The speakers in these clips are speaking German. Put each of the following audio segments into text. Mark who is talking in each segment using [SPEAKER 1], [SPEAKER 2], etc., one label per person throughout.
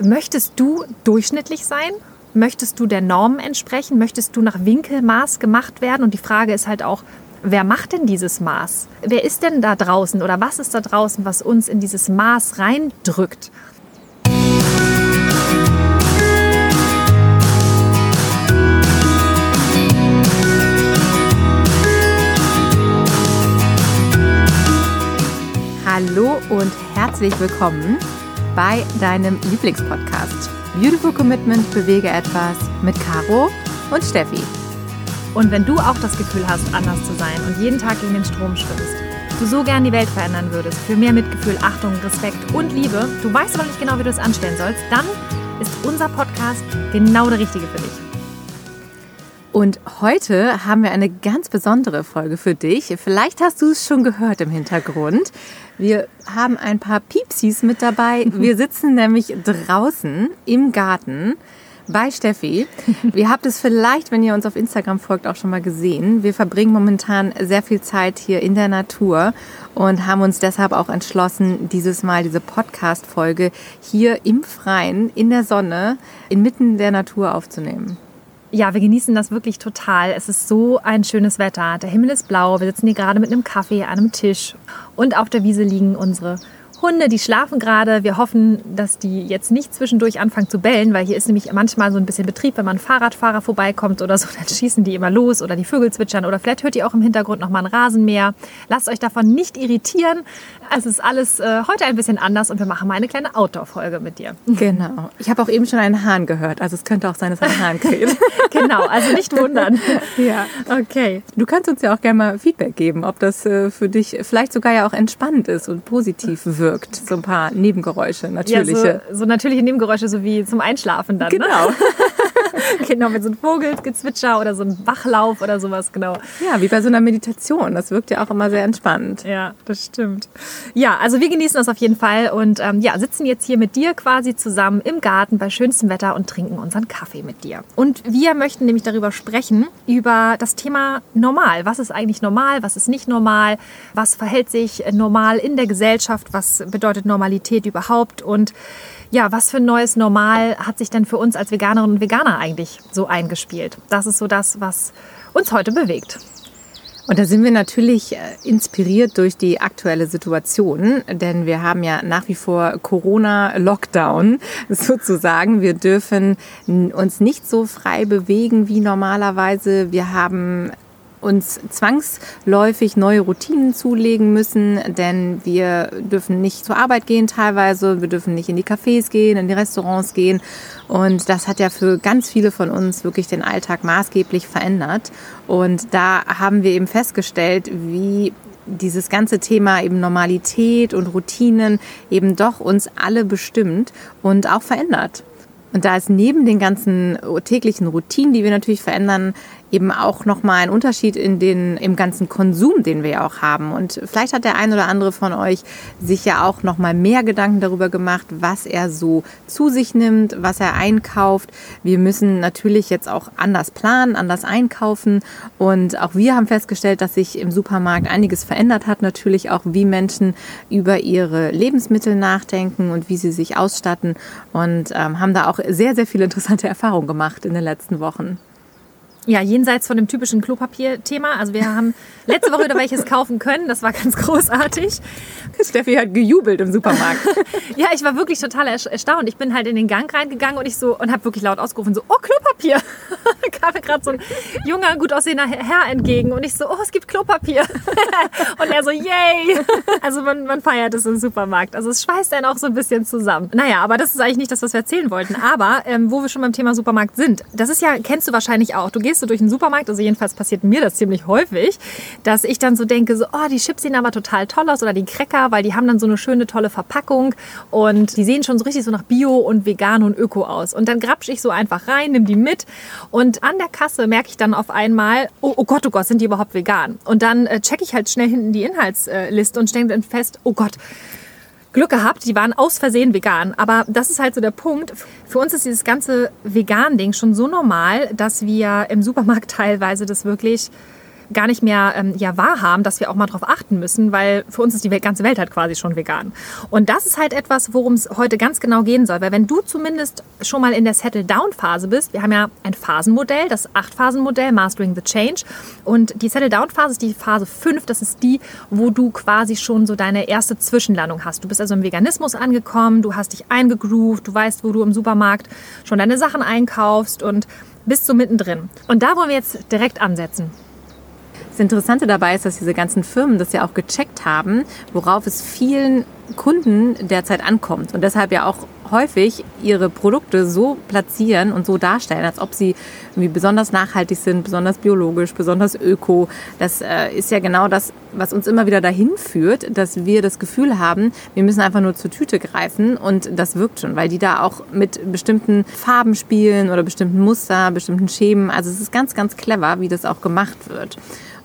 [SPEAKER 1] möchtest du durchschnittlich sein? Möchtest du der Norm entsprechen? Möchtest du nach Winkelmaß gemacht werden? Und die Frage ist halt auch, wer macht denn dieses Maß? Wer ist denn da draußen oder was ist da draußen, was uns in dieses Maß reindrückt? Hallo und herzlich willkommen bei deinem Lieblingspodcast. Beautiful Commitment bewege etwas mit Caro und Steffi. Und wenn du auch das Gefühl hast, anders zu sein und jeden Tag gegen den Strom schwimmst, du so gern die Welt verändern würdest, für mehr Mitgefühl, Achtung, Respekt und Liebe, du weißt aber nicht genau, wie du es anstellen sollst, dann ist unser Podcast genau der richtige für dich. Und heute haben wir eine ganz besondere Folge für dich. Vielleicht hast du es schon gehört im Hintergrund. Wir haben ein paar Piepsis mit dabei. Wir sitzen nämlich draußen im Garten bei Steffi. Ihr habt es vielleicht, wenn ihr uns auf Instagram folgt, auch schon mal gesehen. Wir verbringen momentan sehr viel Zeit hier in der Natur und haben uns deshalb auch entschlossen, dieses Mal diese Podcast-Folge hier im Freien, in der Sonne, inmitten der Natur aufzunehmen ja, wir genießen das wirklich total. Es ist so ein schönes Wetter. Der Himmel ist blau. Wir sitzen hier gerade mit einem Kaffee an einem Tisch. Und auf der Wiese liegen unsere Hunde, die schlafen gerade. Wir hoffen, dass die jetzt nicht zwischendurch anfangen zu bellen, weil hier ist nämlich manchmal so ein bisschen Betrieb, wenn man Fahrradfahrer vorbeikommt oder so, dann schießen die immer los oder die Vögel zwitschern oder vielleicht hört ihr auch im Hintergrund noch mal ein Rasenmäher. Lasst euch davon nicht irritieren. Es ist alles äh, heute ein bisschen anders und wir machen mal eine kleine Outdoor-Folge mit dir.
[SPEAKER 2] Genau. Ich habe auch eben schon einen Hahn gehört, also es könnte auch sein, dass ein Hahn kräht.
[SPEAKER 1] genau, also nicht wundern.
[SPEAKER 2] ja, okay. Du kannst uns ja auch gerne mal Feedback geben, ob das äh, für dich vielleicht sogar ja auch entspannt ist und positiv wirkt wirkt. So ein paar Nebengeräusche, natürliche.
[SPEAKER 1] Ja, so, so natürliche Nebengeräusche, so wie zum Einschlafen dann.
[SPEAKER 2] Ne? Genau. Ne?
[SPEAKER 1] genau, mit so einem Vogelgezwitscher oder so einem Wachlauf oder sowas, genau.
[SPEAKER 2] Ja, wie bei so einer Meditation. Das wirkt ja auch immer sehr entspannt.
[SPEAKER 1] Ja, das stimmt. Ja, also wir genießen das auf jeden Fall und ähm, ja, sitzen jetzt hier mit dir quasi zusammen im Garten bei schönstem Wetter und trinken unseren Kaffee mit dir. Und wir möchten nämlich darüber sprechen, über das Thema normal. Was ist eigentlich normal? Was ist nicht normal? Was verhält sich normal in der Gesellschaft? Was bedeutet Normalität überhaupt? Und ja, was für ein neues Normal hat sich denn für uns als Veganerinnen und Veganer eigentlich so eingespielt? Das ist so das, was uns heute bewegt.
[SPEAKER 2] Und da sind wir natürlich äh, inspiriert durch die aktuelle Situation, denn wir haben ja nach wie vor Corona-Lockdown sozusagen. Wir dürfen uns nicht so frei bewegen wie normalerweise. Wir haben uns zwangsläufig neue Routinen zulegen müssen, denn wir dürfen nicht zur Arbeit gehen teilweise, wir dürfen nicht in die Cafés gehen, in die Restaurants gehen und das hat ja für ganz viele von uns wirklich den Alltag maßgeblich verändert und da haben wir eben festgestellt, wie dieses ganze Thema eben Normalität und Routinen eben doch uns alle bestimmt und auch verändert. Und da ist neben den ganzen täglichen Routinen, die wir natürlich verändern, eben auch nochmal ein Unterschied in den, im ganzen Konsum, den wir ja auch haben. Und vielleicht hat der ein oder andere von euch sich ja auch nochmal mehr Gedanken darüber gemacht, was er so zu sich nimmt, was er einkauft. Wir müssen natürlich jetzt auch anders planen, anders einkaufen. Und auch wir haben festgestellt, dass sich im Supermarkt einiges verändert hat. Natürlich auch, wie Menschen über ihre Lebensmittel nachdenken und wie sie sich ausstatten. Und ähm, haben da auch sehr, sehr viele interessante Erfahrungen gemacht in den letzten Wochen
[SPEAKER 1] ja, jenseits von dem typischen Klopapier-Thema. Also wir haben letzte Woche wieder welches kaufen können. Das war ganz großartig.
[SPEAKER 2] Steffi hat gejubelt im Supermarkt.
[SPEAKER 1] ja, ich war wirklich total erstaunt. Ich bin halt in den Gang reingegangen und ich so und habe wirklich laut ausgerufen so, oh Klopapier. kam mir gerade so ein junger, gut aussehender Herr entgegen und ich so, oh, es gibt Klopapier. und er so, yay. also man, man feiert es im Supermarkt. Also es schweißt einen auch so ein bisschen zusammen. Naja, aber das ist eigentlich nicht das, was wir erzählen wollten. Aber ähm, wo wir schon beim Thema Supermarkt sind, das ist ja, kennst du wahrscheinlich auch. Du gehst gehst du durch den Supermarkt, also jedenfalls passiert mir das ziemlich häufig, dass ich dann so denke, so, oh, die Chips sehen aber total toll aus oder die Cracker, weil die haben dann so eine schöne, tolle Verpackung und die sehen schon so richtig so nach Bio und vegan und Öko aus. Und dann grapsch ich so einfach rein, nimm die mit und an der Kasse merke ich dann auf einmal, oh, oh Gott, oh Gott, sind die überhaupt vegan? Und dann äh, checke ich halt schnell hinten die Inhaltsliste und stelle dann fest, oh Gott, Glück gehabt, die waren aus Versehen vegan. Aber das ist halt so der Punkt. Für uns ist dieses ganze Vegan-Ding schon so normal, dass wir im Supermarkt teilweise das wirklich gar nicht mehr ähm, ja, wahrhaben, dass wir auch mal darauf achten müssen, weil für uns ist die ganze Welt halt quasi schon vegan. Und das ist halt etwas, worum es heute ganz genau gehen soll. Weil wenn du zumindest schon mal in der Settle-Down-Phase bist, wir haben ja ein Phasenmodell, das Acht-Phasen-Modell, Mastering the Change. Und die Settle-Down-Phase ist die Phase 5, das ist die, wo du quasi schon so deine erste Zwischenlandung hast. Du bist also im Veganismus angekommen, du hast dich eingegroovt, du weißt, wo du im Supermarkt schon deine Sachen einkaufst und bist so mittendrin. Und da wollen wir jetzt direkt ansetzen.
[SPEAKER 2] Das Interessante dabei ist, dass diese ganzen Firmen das ja auch gecheckt haben, worauf es vielen Kunden derzeit ankommt und deshalb ja auch häufig ihre Produkte so platzieren und so darstellen, als ob sie irgendwie besonders nachhaltig sind, besonders biologisch, besonders öko. Das äh, ist ja genau das, was uns immer wieder dahin führt, dass wir das Gefühl haben, wir müssen einfach nur zur Tüte greifen und das wirkt schon, weil die da auch mit bestimmten Farben spielen oder bestimmten Muster, bestimmten Schemen. Also es ist ganz, ganz clever, wie das auch gemacht wird.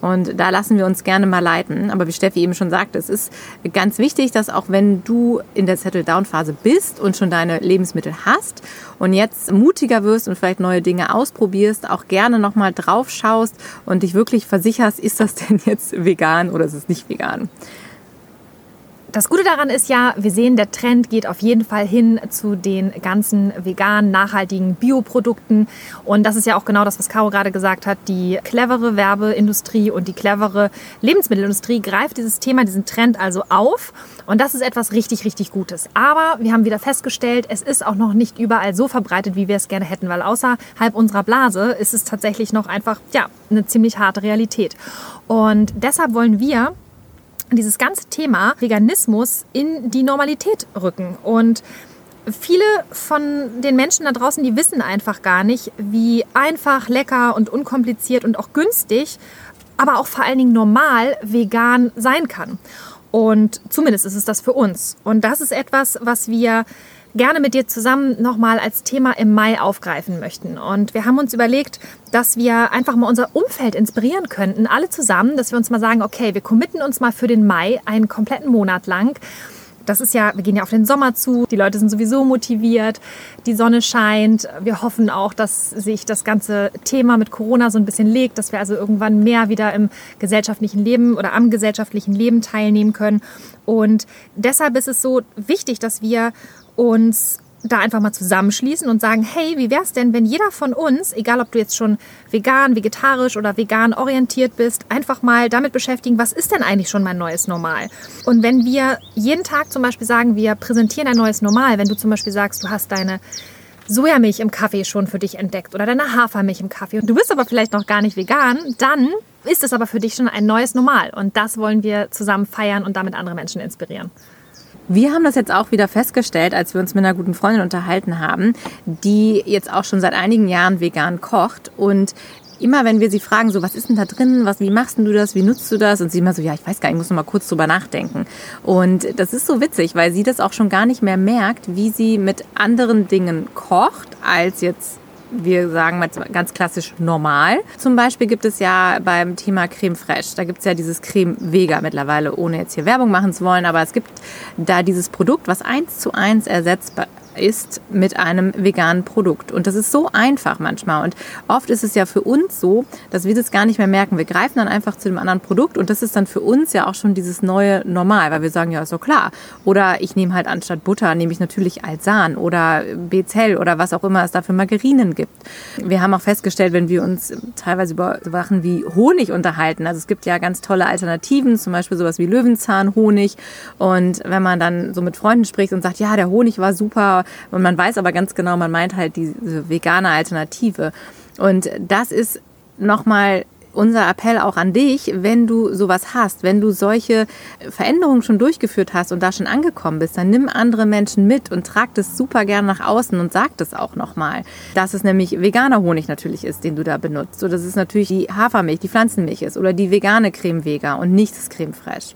[SPEAKER 2] Und da lassen wir uns gerne mal leiten. Aber wie Steffi eben schon sagte, es ist ganz wichtig, dass auch wenn du in der Settle-Down-Phase bist und schon deine Lebensmittel hast und jetzt mutiger wirst und vielleicht neue Dinge ausprobierst, auch gerne nochmal drauf schaust und dich wirklich versicherst, ist das denn jetzt vegan oder ist es nicht vegan?
[SPEAKER 1] Das Gute daran ist ja, wir sehen, der Trend geht auf jeden Fall hin zu den ganzen veganen, nachhaltigen Bioprodukten. Und das ist ja auch genau das, was Caro gerade gesagt hat. Die clevere Werbeindustrie und die clevere Lebensmittelindustrie greift dieses Thema, diesen Trend also auf. Und das ist etwas richtig, richtig Gutes. Aber wir haben wieder festgestellt, es ist auch noch nicht überall so verbreitet, wie wir es gerne hätten, weil außerhalb unserer Blase ist es tatsächlich noch einfach, ja, eine ziemlich harte Realität. Und deshalb wollen wir dieses ganze Thema Veganismus in die Normalität rücken. Und viele von den Menschen da draußen, die wissen einfach gar nicht, wie einfach, lecker und unkompliziert und auch günstig, aber auch vor allen Dingen normal vegan sein kann. Und zumindest ist es das für uns. Und das ist etwas, was wir gerne mit dir zusammen nochmal als Thema im Mai aufgreifen möchten. Und wir haben uns überlegt, dass wir einfach mal unser Umfeld inspirieren könnten, alle zusammen, dass wir uns mal sagen, okay, wir committen uns mal für den Mai einen kompletten Monat lang. Das ist ja, wir gehen ja auf den Sommer zu, die Leute sind sowieso motiviert, die Sonne scheint. Wir hoffen auch, dass sich das ganze Thema mit Corona so ein bisschen legt, dass wir also irgendwann mehr wieder im gesellschaftlichen Leben oder am gesellschaftlichen Leben teilnehmen können. Und deshalb ist es so wichtig, dass wir uns da einfach mal zusammenschließen und sagen, hey, wie wäre es denn, wenn jeder von uns, egal ob du jetzt schon vegan, vegetarisch oder vegan orientiert bist, einfach mal damit beschäftigen, was ist denn eigentlich schon mein neues Normal? Und wenn wir jeden Tag zum Beispiel sagen, wir präsentieren ein neues Normal, wenn du zum Beispiel sagst, du hast deine Sojamilch im Kaffee schon für dich entdeckt oder deine Hafermilch im Kaffee und du bist aber vielleicht noch gar nicht vegan, dann ist es aber für dich schon ein neues Normal und das wollen wir zusammen feiern und damit andere Menschen inspirieren.
[SPEAKER 2] Wir haben das jetzt auch wieder festgestellt, als wir uns mit einer guten Freundin unterhalten haben, die jetzt auch schon seit einigen Jahren vegan kocht und immer wenn wir sie fragen, so was ist denn da drin, was, wie machst du das, wie nutzt du das? Und sie immer so, ja, ich weiß gar nicht, ich muss noch mal kurz drüber nachdenken. Und das ist so witzig, weil sie das auch schon gar nicht mehr merkt, wie sie mit anderen Dingen kocht, als jetzt wir sagen mal ganz klassisch normal. Zum Beispiel gibt es ja beim Thema Creme Fraiche, da gibt es ja dieses Creme Vega mittlerweile, ohne jetzt hier Werbung machen zu wollen, aber es gibt da dieses Produkt, was eins zu eins ersetzbar ist mit einem veganen Produkt. Und das ist so einfach manchmal. Und oft ist es ja für uns so, dass wir das gar nicht mehr merken. Wir greifen dann einfach zu dem anderen Produkt und das ist dann für uns ja auch schon dieses neue Normal, weil wir sagen, ja, so klar. Oder ich nehme halt anstatt Butter, nehme ich natürlich Alsan oder Bezell oder was auch immer es da für Margarinen gibt. Wir haben auch festgestellt, wenn wir uns teilweise über Sachen wie Honig unterhalten, also es gibt ja ganz tolle Alternativen, zum Beispiel sowas wie Löwenzahnhonig. Und wenn man dann so mit Freunden spricht und sagt, ja, der Honig war super, und man weiß aber ganz genau, man meint halt diese vegane Alternative. Und das ist nochmal unser Appell auch an dich, wenn du sowas hast, wenn du solche Veränderungen schon durchgeführt hast und da schon angekommen bist, dann nimm andere Menschen mit und trag das super gern nach außen und sag das auch nochmal. Dass es nämlich veganer Honig natürlich ist, den du da benutzt. Oder dass es natürlich die Hafermilch, die Pflanzenmilch ist oder die vegane Creme Vega und nicht das Creme Fraiche.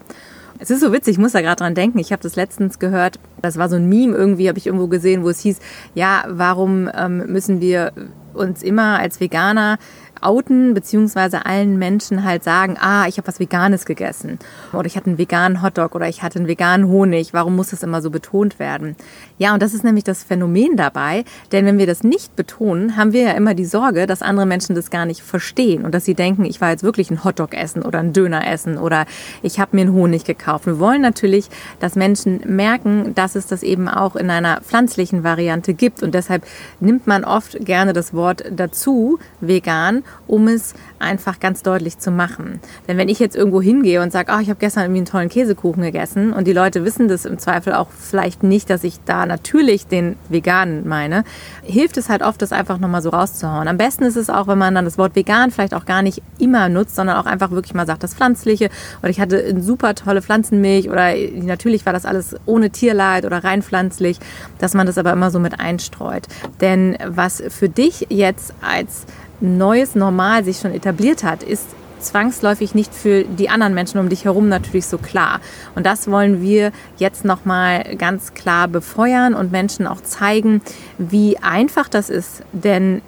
[SPEAKER 2] Es ist so witzig, ich muss da gerade dran denken. Ich habe das letztens gehört, das war so ein Meme irgendwie, habe ich irgendwo gesehen, wo es hieß, ja, warum ähm, müssen wir uns immer als Veganer outen, beziehungsweise allen Menschen halt sagen, ah, ich habe was Veganes gegessen oder ich hatte einen veganen Hotdog oder ich hatte einen veganen Honig. Warum muss das immer so betont werden? Ja, und das ist nämlich das Phänomen dabei, denn wenn wir das nicht betonen, haben wir ja immer die Sorge, dass andere Menschen das gar nicht verstehen und dass sie denken, ich war jetzt wirklich ein Hotdog essen oder ein Döner essen oder ich habe mir einen Honig gekauft. Wir wollen natürlich, dass Menschen merken, dass es das eben auch in einer pflanzlichen Variante gibt und deshalb nimmt man oft gerne das Wort dazu, vegan, um es einfach ganz deutlich zu machen. Denn wenn ich jetzt irgendwo hingehe und sage, oh, ich habe gestern irgendwie einen tollen Käsekuchen gegessen und die Leute wissen das im Zweifel auch vielleicht nicht, dass ich da natürlich den veganen meine, hilft es halt oft, das einfach nochmal so rauszuhauen. Am besten ist es auch, wenn man dann das Wort vegan vielleicht auch gar nicht immer nutzt, sondern auch einfach wirklich mal sagt, das Pflanzliche oder ich hatte eine super tolle Pflanzenmilch oder natürlich war das alles ohne Tierleid oder rein pflanzlich, dass man das aber immer so mit einstreut. Denn was für dich jetzt als neues Normal sich schon etabliert hat, ist zwangsläufig nicht für die anderen Menschen um dich herum natürlich so klar. Und das wollen wir jetzt nochmal ganz klar befeuern und Menschen auch zeigen, wie einfach das ist. Denn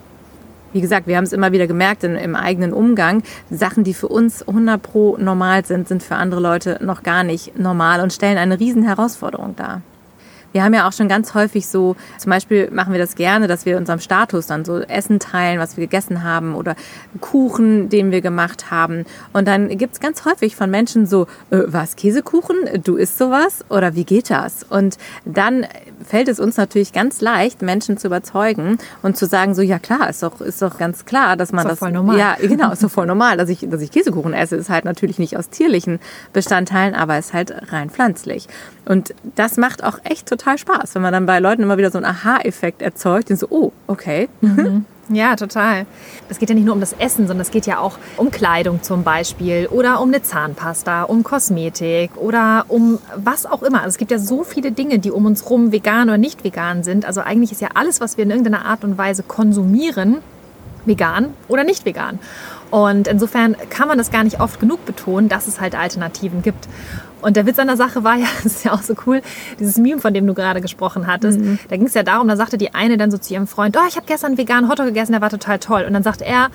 [SPEAKER 2] wie gesagt, wir haben es immer wieder gemerkt in, im eigenen Umgang. Sachen, die für uns 100 pro normal sind, sind für andere Leute noch gar nicht normal und stellen eine riesen Herausforderung dar. Wir haben ja auch schon ganz häufig so, zum Beispiel machen wir das gerne, dass wir unserem Status dann so Essen teilen, was wir gegessen haben oder Kuchen, den wir gemacht haben. Und dann gibt's ganz häufig von Menschen so, äh, was, Käsekuchen? Du isst sowas? Oder wie geht das? Und dann fällt es uns natürlich ganz leicht, Menschen zu überzeugen und zu sagen, so, ja klar, ist doch, ist doch ganz klar, dass man ist das...
[SPEAKER 1] voll normal.
[SPEAKER 2] Ja, genau, ist doch voll normal, dass ich, dass ich Käsekuchen esse. Ist halt natürlich nicht aus tierlichen Bestandteilen, aber ist halt rein pflanzlich. Und das macht auch echt total Spaß, wenn man dann bei Leuten immer wieder so einen Aha-Effekt erzeugt, den so, oh, okay.
[SPEAKER 1] Mhm. Ja, total. Es geht ja nicht nur um das Essen, sondern es geht ja auch um Kleidung zum Beispiel oder um eine Zahnpasta, um Kosmetik oder um was auch immer. Also es gibt ja so viele Dinge, die um uns rum vegan oder nicht vegan sind. Also eigentlich ist ja alles, was wir in irgendeiner Art und Weise konsumieren, vegan oder nicht vegan. Und insofern kann man das gar nicht oft genug betonen, dass es halt Alternativen gibt. Und der Witz an der Sache war ja, das ist ja auch so cool, dieses Meme, von dem du gerade gesprochen hattest. Mhm. Da ging es ja darum, da sagte die eine dann so zu ihrem Freund, oh, ich habe gestern veganen Hotdog gegessen, der war total toll. Und dann sagt er,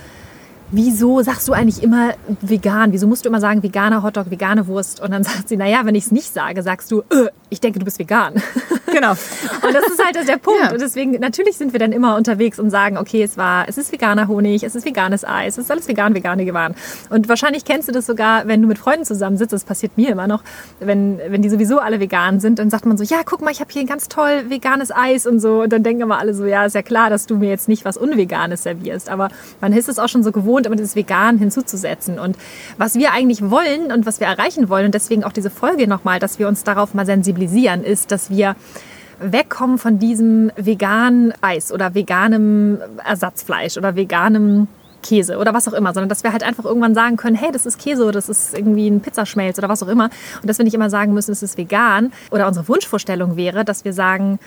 [SPEAKER 1] wieso sagst du eigentlich immer vegan? Wieso musst du immer sagen veganer Hotdog, vegane Wurst? Und dann sagt sie, naja, wenn ich es nicht sage, sagst du, äh, ich denke, du bist vegan.
[SPEAKER 2] Genau.
[SPEAKER 1] und das ist halt der Punkt. Ja. Und deswegen, natürlich sind wir dann immer unterwegs und sagen, okay, es war, es ist veganer Honig, es ist veganes Eis, es ist alles vegan, vegane Gewaren. Und wahrscheinlich kennst du das sogar, wenn du mit Freunden zusammensitzt, das passiert mir immer noch, wenn, wenn die sowieso alle vegan sind, dann sagt man so, ja, guck mal, ich habe hier ein ganz toll veganes Eis und so. Und dann denken immer alle so, ja, ist ja klar, dass du mir jetzt nicht was Unveganes servierst. Aber man ist es auch schon so gewohnt, immer dieses Vegan hinzuzusetzen. Und was wir eigentlich wollen und was wir erreichen wollen, und deswegen auch diese Folge nochmal, dass wir uns darauf mal sensibilisieren, ist, dass wir wegkommen von diesem veganen Eis oder veganem Ersatzfleisch oder veganem Käse oder was auch immer, sondern dass wir halt einfach irgendwann sagen können, hey, das ist Käse oder das ist irgendwie ein Pizzaschmelz oder was auch immer. Und dass wir nicht immer sagen müssen, es ist vegan. Oder unsere Wunschvorstellung wäre, dass wir sagen,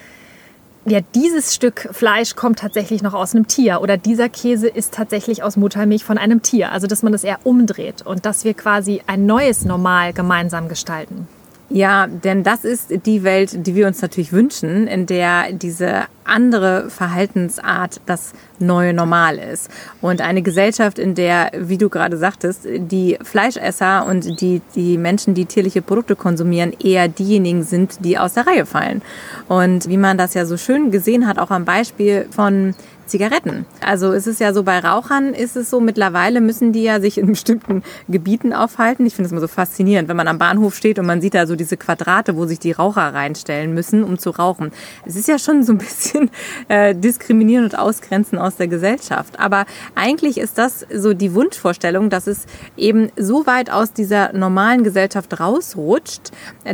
[SPEAKER 1] ja, dieses Stück Fleisch kommt tatsächlich noch aus einem Tier oder dieser Käse ist tatsächlich aus Muttermilch von einem Tier. Also, dass man das eher umdreht und dass wir quasi ein neues Normal gemeinsam gestalten.
[SPEAKER 2] Ja, denn das ist die Welt, die wir uns natürlich wünschen, in der diese andere Verhaltensart das neue Normal ist. Und eine Gesellschaft, in der, wie du gerade sagtest, die Fleischesser und die, die Menschen, die tierliche Produkte konsumieren, eher diejenigen sind, die aus der Reihe fallen. Und wie man das ja so schön gesehen hat, auch am Beispiel von Zigaretten. Also es ist ja so, bei Rauchern ist es so, mittlerweile müssen die ja sich in bestimmten Gebieten aufhalten. Ich finde es immer so faszinierend, wenn man am Bahnhof steht und man sieht da so diese Quadrate, wo sich die Raucher reinstellen müssen, um zu rauchen. Es ist ja schon so ein bisschen äh, diskriminieren und ausgrenzen aus der Gesellschaft. Aber eigentlich ist das so die Wunschvorstellung, dass es eben so weit aus dieser normalen Gesellschaft rausrutscht,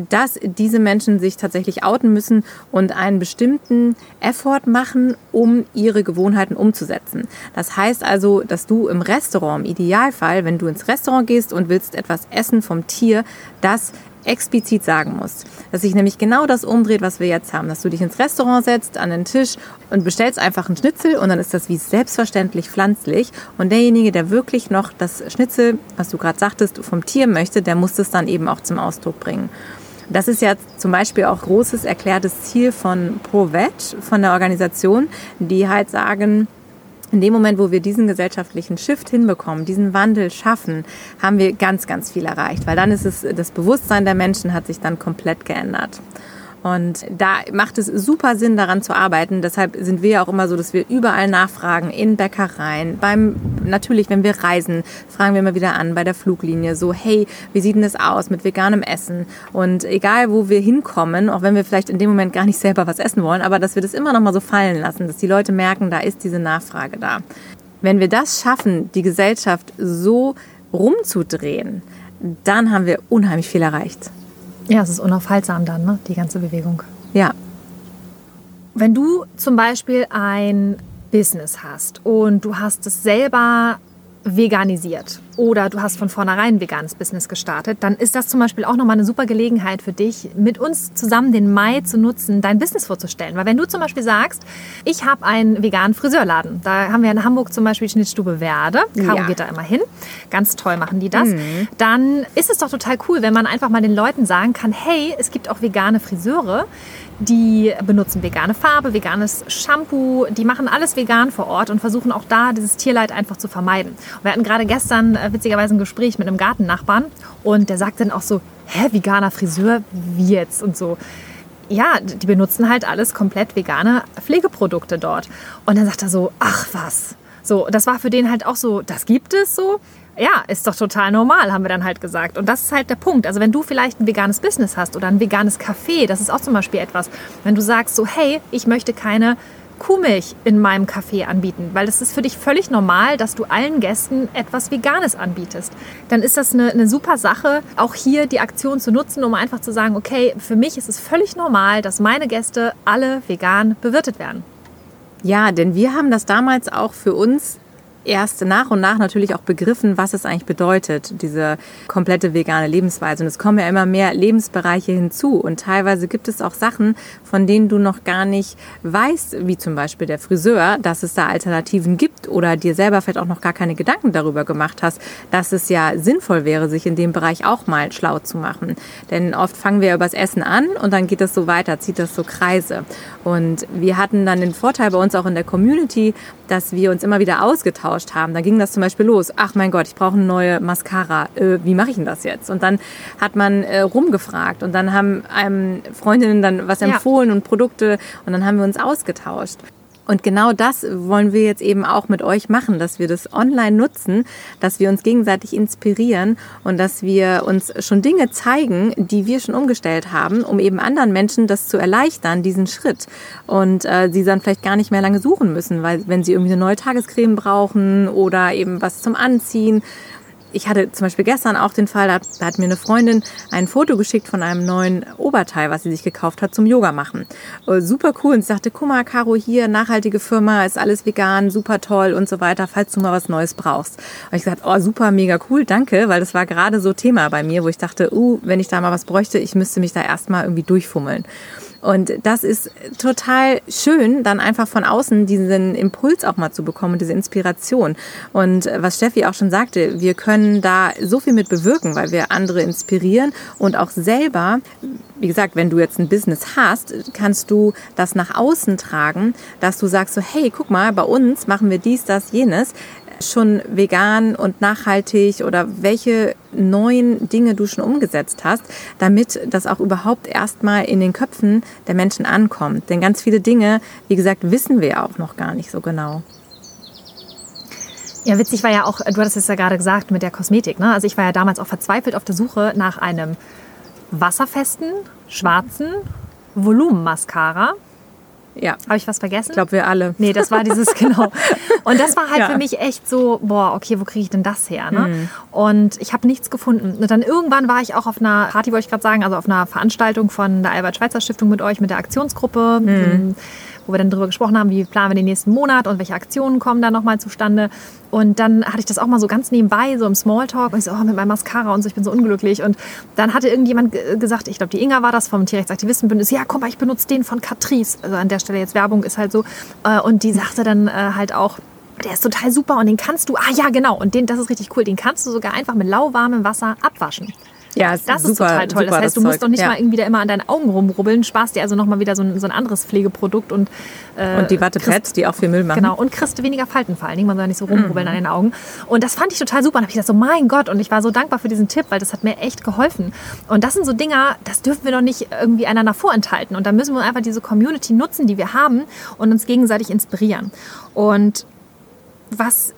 [SPEAKER 2] dass diese Menschen sich tatsächlich outen müssen und einen bestimmten Effort machen, um ihre Gewohnheiten Gewohnheiten umzusetzen. Das heißt also, dass du im Restaurant, im Idealfall, wenn du ins Restaurant gehst und willst etwas essen vom Tier, das explizit sagen musst. Dass sich nämlich genau das umdreht, was wir jetzt haben. Dass du dich ins Restaurant setzt, an den Tisch und bestellst einfach einen Schnitzel und dann ist das wie selbstverständlich pflanzlich. Und derjenige, der wirklich noch das Schnitzel, was du gerade sagtest, vom Tier möchte, der muss es dann eben auch zum Ausdruck bringen. Das ist ja zum Beispiel auch großes erklärtes Ziel von ProVeg, von der Organisation, die halt sagen, in dem Moment, wo wir diesen gesellschaftlichen Shift hinbekommen, diesen Wandel schaffen, haben wir ganz, ganz viel erreicht, weil dann ist es, das Bewusstsein der Menschen hat sich dann komplett geändert. Und da macht es super Sinn, daran zu arbeiten. Deshalb sind wir auch immer so, dass wir überall nachfragen, in Bäckereien, beim, natürlich, wenn wir reisen, fragen wir immer wieder an, bei der Fluglinie, so, hey, wie sieht denn das aus mit veganem Essen? Und egal, wo wir hinkommen, auch wenn wir vielleicht in dem Moment gar nicht selber was essen wollen, aber dass wir das immer noch mal so fallen lassen, dass die Leute merken, da ist diese Nachfrage da. Wenn wir das schaffen, die Gesellschaft so rumzudrehen, dann haben wir unheimlich viel erreicht.
[SPEAKER 1] Ja, es ist unaufhaltsam dann, ne? die ganze Bewegung.
[SPEAKER 2] Ja.
[SPEAKER 1] Wenn du zum Beispiel ein Business hast und du hast es selber veganisiert oder du hast von vornherein ein veganes Business gestartet, dann ist das zum Beispiel auch nochmal eine super Gelegenheit für dich, mit uns zusammen den Mai zu nutzen, dein Business vorzustellen. Weil wenn du zum Beispiel sagst, ich habe einen veganen Friseurladen, da haben wir in Hamburg zum Beispiel Schnittstube Werde, Caro ja. geht da immer hin, ganz toll machen die das, mhm. dann ist es doch total cool, wenn man einfach mal den Leuten sagen kann, hey, es gibt auch vegane Friseure, die benutzen vegane Farbe, veganes Shampoo, die machen alles vegan vor Ort und versuchen auch da dieses Tierleid einfach zu vermeiden. Wir hatten gerade gestern äh, witzigerweise ein Gespräch mit einem Gartennachbarn und der sagt dann auch so, hä, veganer Friseur, wie jetzt und so. Ja, die benutzen halt alles komplett vegane Pflegeprodukte dort. Und dann sagt er so, ach was. So, das war für den halt auch so, das gibt es so ja, ist doch total normal, haben wir dann halt gesagt. Und das ist halt der Punkt. Also wenn du vielleicht ein veganes Business hast oder ein veganes Café, das ist auch zum Beispiel etwas, wenn du sagst so, hey, ich möchte keine Kuhmilch in meinem Café anbieten, weil das ist für dich völlig normal, dass du allen Gästen etwas Veganes anbietest. Dann ist das eine, eine super Sache, auch hier die Aktion zu nutzen, um einfach zu sagen, okay, für mich ist es völlig normal, dass meine Gäste alle vegan bewirtet werden.
[SPEAKER 2] Ja, denn wir haben das damals auch für uns erst nach und nach natürlich auch begriffen, was es eigentlich bedeutet, diese komplette vegane Lebensweise. Und es kommen ja immer mehr Lebensbereiche hinzu. Und teilweise gibt es auch Sachen, von denen du noch gar nicht weißt, wie zum Beispiel der Friseur, dass es da Alternativen gibt oder dir selber vielleicht auch noch gar keine Gedanken darüber gemacht hast, dass es ja sinnvoll wäre, sich in dem Bereich auch mal schlau zu machen. Denn oft fangen wir übers Essen an und dann geht das so weiter, zieht das so Kreise. Und wir hatten dann den Vorteil bei uns auch in der Community, dass wir uns immer wieder ausgetauscht haben. Da ging das zum Beispiel los. Ach mein Gott, ich brauche eine neue Mascara. Äh, wie mache ich denn das jetzt? Und dann hat man äh, rumgefragt und dann haben einem Freundinnen dann was empfohlen ja. und Produkte und dann haben wir uns ausgetauscht. Und genau das wollen wir jetzt eben auch mit euch machen, dass wir das online nutzen, dass wir uns gegenseitig inspirieren und dass wir uns schon Dinge zeigen, die wir schon umgestellt haben, um eben anderen Menschen das zu erleichtern, diesen Schritt. Und äh, sie dann vielleicht gar nicht mehr lange suchen müssen, weil wenn sie irgendwie eine neue Tagescreme brauchen oder eben was zum Anziehen ich hatte zum Beispiel gestern auch den Fall, da, da, hat mir eine Freundin ein Foto geschickt von einem neuen Oberteil, was sie sich gekauft hat zum Yoga machen. Uh, super cool. Und sie sagte, guck mal, Caro, hier, nachhaltige Firma, ist alles vegan, super toll und so weiter, falls du mal was Neues brauchst. Und ich gesagt, oh, super, mega cool, danke, weil das war gerade so Thema bei mir, wo ich dachte, uh, wenn ich da mal was bräuchte, ich müsste mich da erstmal irgendwie durchfummeln. Und das ist total schön, dann einfach von außen diesen Impuls auch mal zu bekommen, diese Inspiration. Und was Steffi auch schon sagte, wir können da so viel mit bewirken, weil wir andere inspirieren und auch selber, wie gesagt, wenn du jetzt ein Business hast, kannst du das nach außen tragen, dass du sagst so, hey, guck mal, bei uns machen wir dies, das, jenes schon vegan und nachhaltig oder welche neuen Dinge du schon umgesetzt hast, damit das auch überhaupt erstmal in den Köpfen der Menschen ankommt. Denn ganz viele Dinge, wie gesagt, wissen wir auch noch gar nicht so genau.
[SPEAKER 1] Ja, witzig war ja auch, du hattest es ja gerade gesagt mit der Kosmetik. Ne? Also ich war ja damals auch verzweifelt auf der Suche nach einem wasserfesten, schwarzen Volumenmascara
[SPEAKER 2] ja.
[SPEAKER 1] Habe ich was vergessen?
[SPEAKER 2] Ich glaube, wir alle.
[SPEAKER 1] Nee, das war dieses, genau. Und das war halt ja. für mich echt so, boah, okay, wo kriege ich denn das her? Ne? Mhm. Und ich habe nichts gefunden. Und dann irgendwann war ich auch auf einer Party, wollte ich gerade sagen, also auf einer Veranstaltung von der Albert-Schweitzer-Stiftung mit euch, mit der Aktionsgruppe. Mhm wo wir dann darüber gesprochen haben, wie planen wir den nächsten Monat und welche Aktionen kommen da nochmal zustande. Und dann hatte ich das auch mal so ganz nebenbei, so im Smalltalk. Und ich so, oh, mit meinem Mascara und so, ich bin so unglücklich. Und dann hatte irgendjemand gesagt, ich glaube, die Inga war das vom Tierrechtsaktivistenbündnis, ja, komm mal, ich benutze den von Catrice. Also an der Stelle jetzt Werbung ist halt so. Äh, und die sagte dann äh, halt auch, der ist total super und den kannst du, ah ja, genau, und den, das ist richtig cool, den kannst du sogar einfach mit lauwarmem Wasser abwaschen.
[SPEAKER 2] Ja, ist
[SPEAKER 1] das
[SPEAKER 2] super,
[SPEAKER 1] ist total toll. Das heißt, du musst
[SPEAKER 2] Zeug.
[SPEAKER 1] doch nicht
[SPEAKER 2] ja.
[SPEAKER 1] mal irgendwie da immer an deinen Augen rumrubbeln, sparst dir also nochmal wieder so ein, so ein anderes Pflegeprodukt und äh,
[SPEAKER 2] Und die Wattepads, die auch viel Müll machen.
[SPEAKER 1] Genau, und kriegst weniger Falten vor allen Dingen. Man soll nicht so
[SPEAKER 2] Mhm.
[SPEAKER 1] rumrubbeln an den Augen. Und das fand ich total super. Und habe ich gedacht, so mein Gott. Und ich war so dankbar für diesen Tipp, weil das hat mir echt geholfen. Und das sind so Dinger, das dürfen wir doch nicht irgendwie einander vorenthalten. Und da müssen wir einfach diese Community nutzen, die wir haben und uns gegenseitig inspirieren. Und was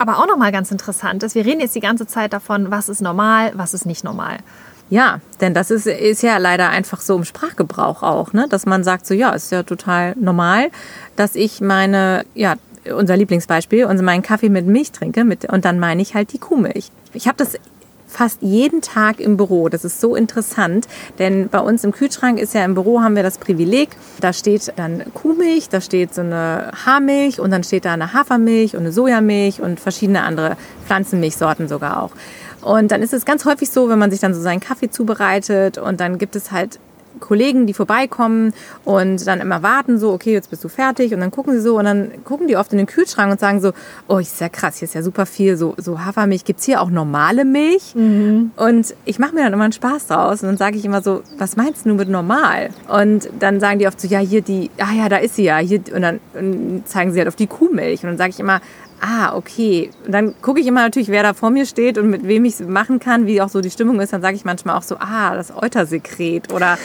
[SPEAKER 1] aber auch nochmal ganz interessant ist, wir reden jetzt die ganze Zeit davon, was ist normal, was ist nicht normal.
[SPEAKER 2] Ja, denn das ist, ist ja leider einfach so im Sprachgebrauch auch, ne? dass man sagt so, ja, ist ja total normal, dass ich meine, ja, unser Lieblingsbeispiel, also meinen Kaffee mit Milch trinke mit, und dann meine ich halt die Kuhmilch. Ich habe das fast jeden Tag im Büro. Das ist so interessant, denn bei uns im Kühlschrank ist ja im Büro haben wir das Privileg, da steht dann Kuhmilch, da steht so eine Haarmilch und dann steht da eine Hafermilch und eine Sojamilch und verschiedene andere Pflanzenmilchsorten sogar auch. Und dann ist es ganz häufig so, wenn man sich dann so seinen Kaffee zubereitet und dann gibt es halt Kollegen, die vorbeikommen und dann immer warten, so, okay, jetzt bist du fertig. Und dann gucken sie so und dann gucken die oft in den Kühlschrank und sagen so, oh, ist ja krass, hier ist ja super viel so, so Hafermilch. Gibt's hier auch normale Milch? Und ich mache mir dann immer einen Spaß draus und dann sage ich immer so, was meinst du mit normal? Und dann sagen die oft so, ja, hier die, ah ja, da ist sie ja. Hier, und dann und zeigen sie halt auf die Kuhmilch. Und dann sage ich immer, ah, okay. Und dann gucke ich immer natürlich, wer da vor mir steht und mit wem ich es machen kann, wie auch so die Stimmung ist. Dann sage ich manchmal auch so, ah, das Eutersekret oder,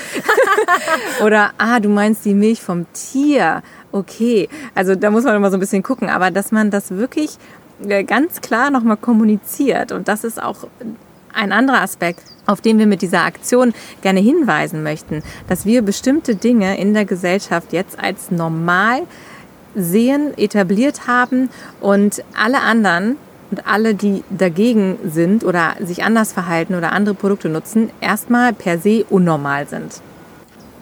[SPEAKER 2] oder ah, du meinst die Milch vom Tier. Okay. Also da muss man immer so ein bisschen gucken. Aber dass man das wirklich äh, ganz klar nochmal kommuniziert und das ist auch ein anderer Aspekt, auf den wir mit dieser Aktion gerne hinweisen möchten, dass wir bestimmte Dinge in der Gesellschaft jetzt als normal sehen, etabliert haben und alle anderen und alle, die dagegen sind oder sich anders verhalten oder andere Produkte nutzen, erstmal per se unnormal sind.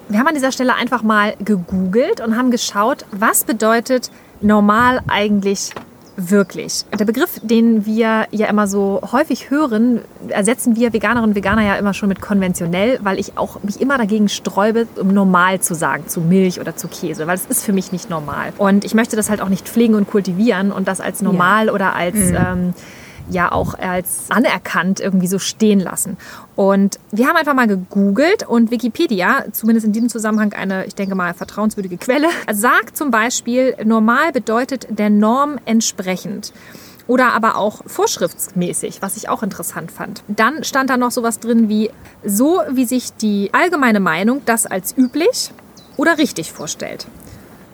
[SPEAKER 1] Wir haben an dieser Stelle einfach mal gegoogelt und haben geschaut, was bedeutet normal eigentlich wirklich. Der Begriff, den wir ja immer so häufig hören, ersetzen wir Veganerinnen und Veganer ja immer schon mit konventionell, weil ich auch mich immer dagegen sträube, um normal zu sagen, zu Milch oder zu Käse, weil es ist für mich nicht normal. Und ich möchte das halt auch nicht pflegen und kultivieren und das als normal oder als ähm, ja auch als anerkannt irgendwie so stehen lassen. Und wir haben einfach mal gegoogelt und Wikipedia, zumindest in diesem Zusammenhang eine, ich denke mal, vertrauenswürdige Quelle, sagt zum Beispiel, normal bedeutet der Norm entsprechend. Oder aber auch vorschriftsmäßig, was ich auch interessant fand. Dann stand da noch sowas drin wie, so wie sich die allgemeine Meinung das als üblich oder richtig vorstellt.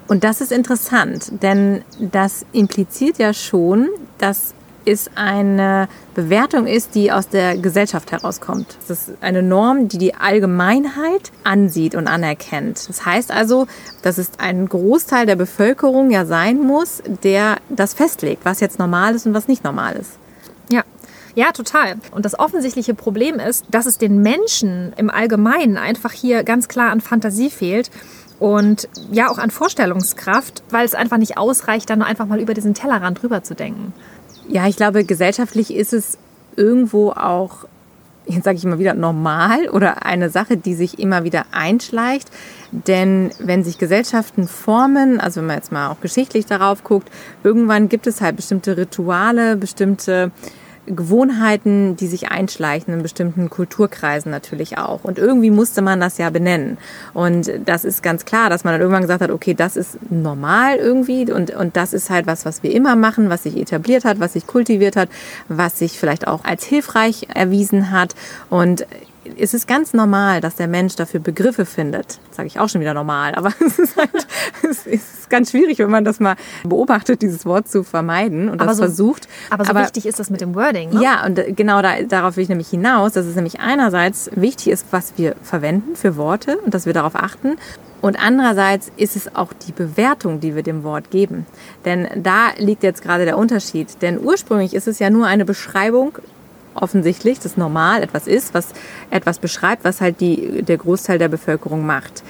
[SPEAKER 2] Und das ist interessant, denn das impliziert ja schon, dass es eine Bewertung ist, die aus der Gesellschaft herauskommt. Das ist eine Norm, die die Allgemeinheit ansieht und anerkennt. Das heißt also, dass es ein Großteil der Bevölkerung ja sein muss, der das festlegt, was jetzt normal ist und was nicht normal ist.
[SPEAKER 1] Ja. Ja, total. Und das offensichtliche Problem ist, dass es den Menschen im Allgemeinen einfach hier ganz klar an Fantasie fehlt und ja auch an Vorstellungskraft, weil es einfach nicht ausreicht, dann einfach mal über diesen Tellerrand drüber zu denken.
[SPEAKER 2] Ja, ich glaube, gesellschaftlich ist es irgendwo auch, jetzt sage ich immer wieder, normal oder eine Sache, die sich immer wieder einschleicht. Denn wenn sich Gesellschaften formen, also wenn man jetzt mal auch geschichtlich darauf guckt, irgendwann gibt es halt bestimmte Rituale, bestimmte Gewohnheiten, die sich einschleichen in bestimmten Kulturkreisen natürlich auch. Und irgendwie musste man das ja benennen. Und das ist ganz klar, dass man dann irgendwann gesagt hat, okay, das ist normal irgendwie und, und das ist halt was, was wir immer machen, was sich etabliert hat, was sich kultiviert hat, was sich vielleicht auch als hilfreich erwiesen hat. Und es ist ganz normal, dass der Mensch dafür Begriffe findet. Sage ich auch schon wieder normal, aber es ist, halt, es ist ganz schwierig, wenn man das mal beobachtet, dieses Wort zu vermeiden und
[SPEAKER 1] Aber
[SPEAKER 2] das
[SPEAKER 1] so-
[SPEAKER 2] versucht.
[SPEAKER 1] Aber so wichtig ist das mit dem Wording. Ne?
[SPEAKER 2] Ja, und äh, genau da, darauf will ich nämlich hinaus, dass es nämlich einerseits wichtig ist, was wir verwenden für Worte und dass wir darauf achten. Und andererseits ist es auch die Bewertung, die wir dem Wort geben. Denn da liegt jetzt gerade der Unterschied. Denn ursprünglich ist es ja nur eine Beschreibung, offensichtlich, dass normal etwas ist, was etwas beschreibt, was halt die, der Großteil der Bevölkerung macht.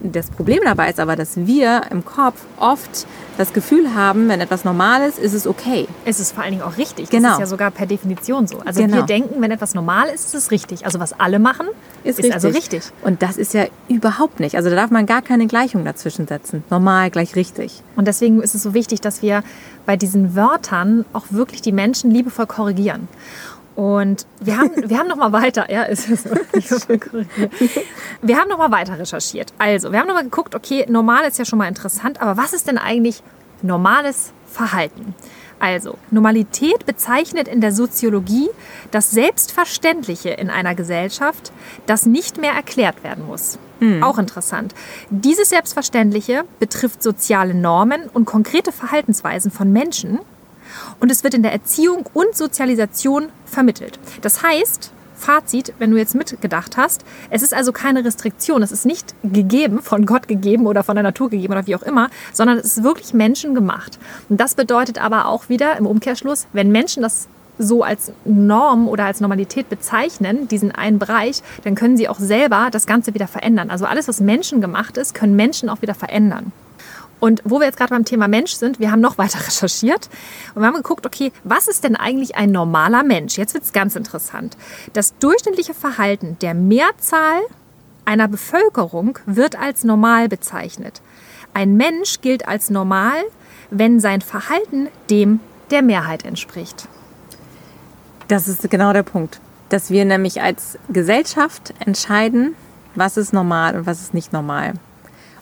[SPEAKER 2] Das Problem dabei ist aber, dass wir im Kopf oft das Gefühl haben, wenn etwas normal ist, ist es okay.
[SPEAKER 1] Es ist vor allen Dingen auch richtig.
[SPEAKER 2] Genau.
[SPEAKER 1] Das ist ja sogar per Definition so. Also
[SPEAKER 2] Genau.
[SPEAKER 1] wir denken, wenn etwas normal ist, ist es richtig. Also was alle machen, ist, also richtig.
[SPEAKER 2] Und das ist ja überhaupt nicht. Also da darf man gar keine Gleichung dazwischen setzen. Normal gleich richtig.
[SPEAKER 1] Und deswegen ist es so wichtig, dass wir bei diesen Wörtern auch wirklich die Menschen liebevoll korrigieren. Und wir haben, wir haben noch mal weiter, ja, ist so Wir haben noch mal weiter recherchiert. Also, wir haben noch mal geguckt, okay, normal ist ja schon mal interessant, aber was ist denn eigentlich normales Verhalten? Also, Normalität bezeichnet in der Soziologie das Selbstverständliche in einer Gesellschaft, das nicht mehr erklärt werden muss. Mhm. Auch interessant. Dieses Selbstverständliche betrifft soziale Normen und konkrete Verhaltensweisen von Menschen und es wird in der Erziehung und Sozialisation vermittelt. Das heißt, Fazit, wenn du jetzt mitgedacht hast, es ist also keine Restriktion, es ist nicht gegeben, von Gott gegeben oder von der Natur gegeben oder wie auch immer, sondern es ist wirklich menschengemacht. Und das bedeutet aber auch wieder im Umkehrschluss, wenn Menschen das so als Norm oder als Normalität bezeichnen, diesen einen Bereich, dann können sie auch selber das Ganze wieder verändern. Also alles, was menschengemacht ist, können Menschen auch wieder verändern. Und wo wir jetzt gerade beim Thema Mensch sind, wir haben noch weiter recherchiert und wir haben geguckt, okay, was ist denn eigentlich ein normaler Mensch? Jetzt wird es ganz interessant. Das durchschnittliche Verhalten der Mehrzahl einer Bevölkerung wird als normal bezeichnet. Ein Mensch gilt als normal, wenn sein Verhalten dem der Mehrheit entspricht.
[SPEAKER 2] Das ist genau der Punkt, dass wir nämlich als Gesellschaft entscheiden, was ist normal und was ist nicht normal.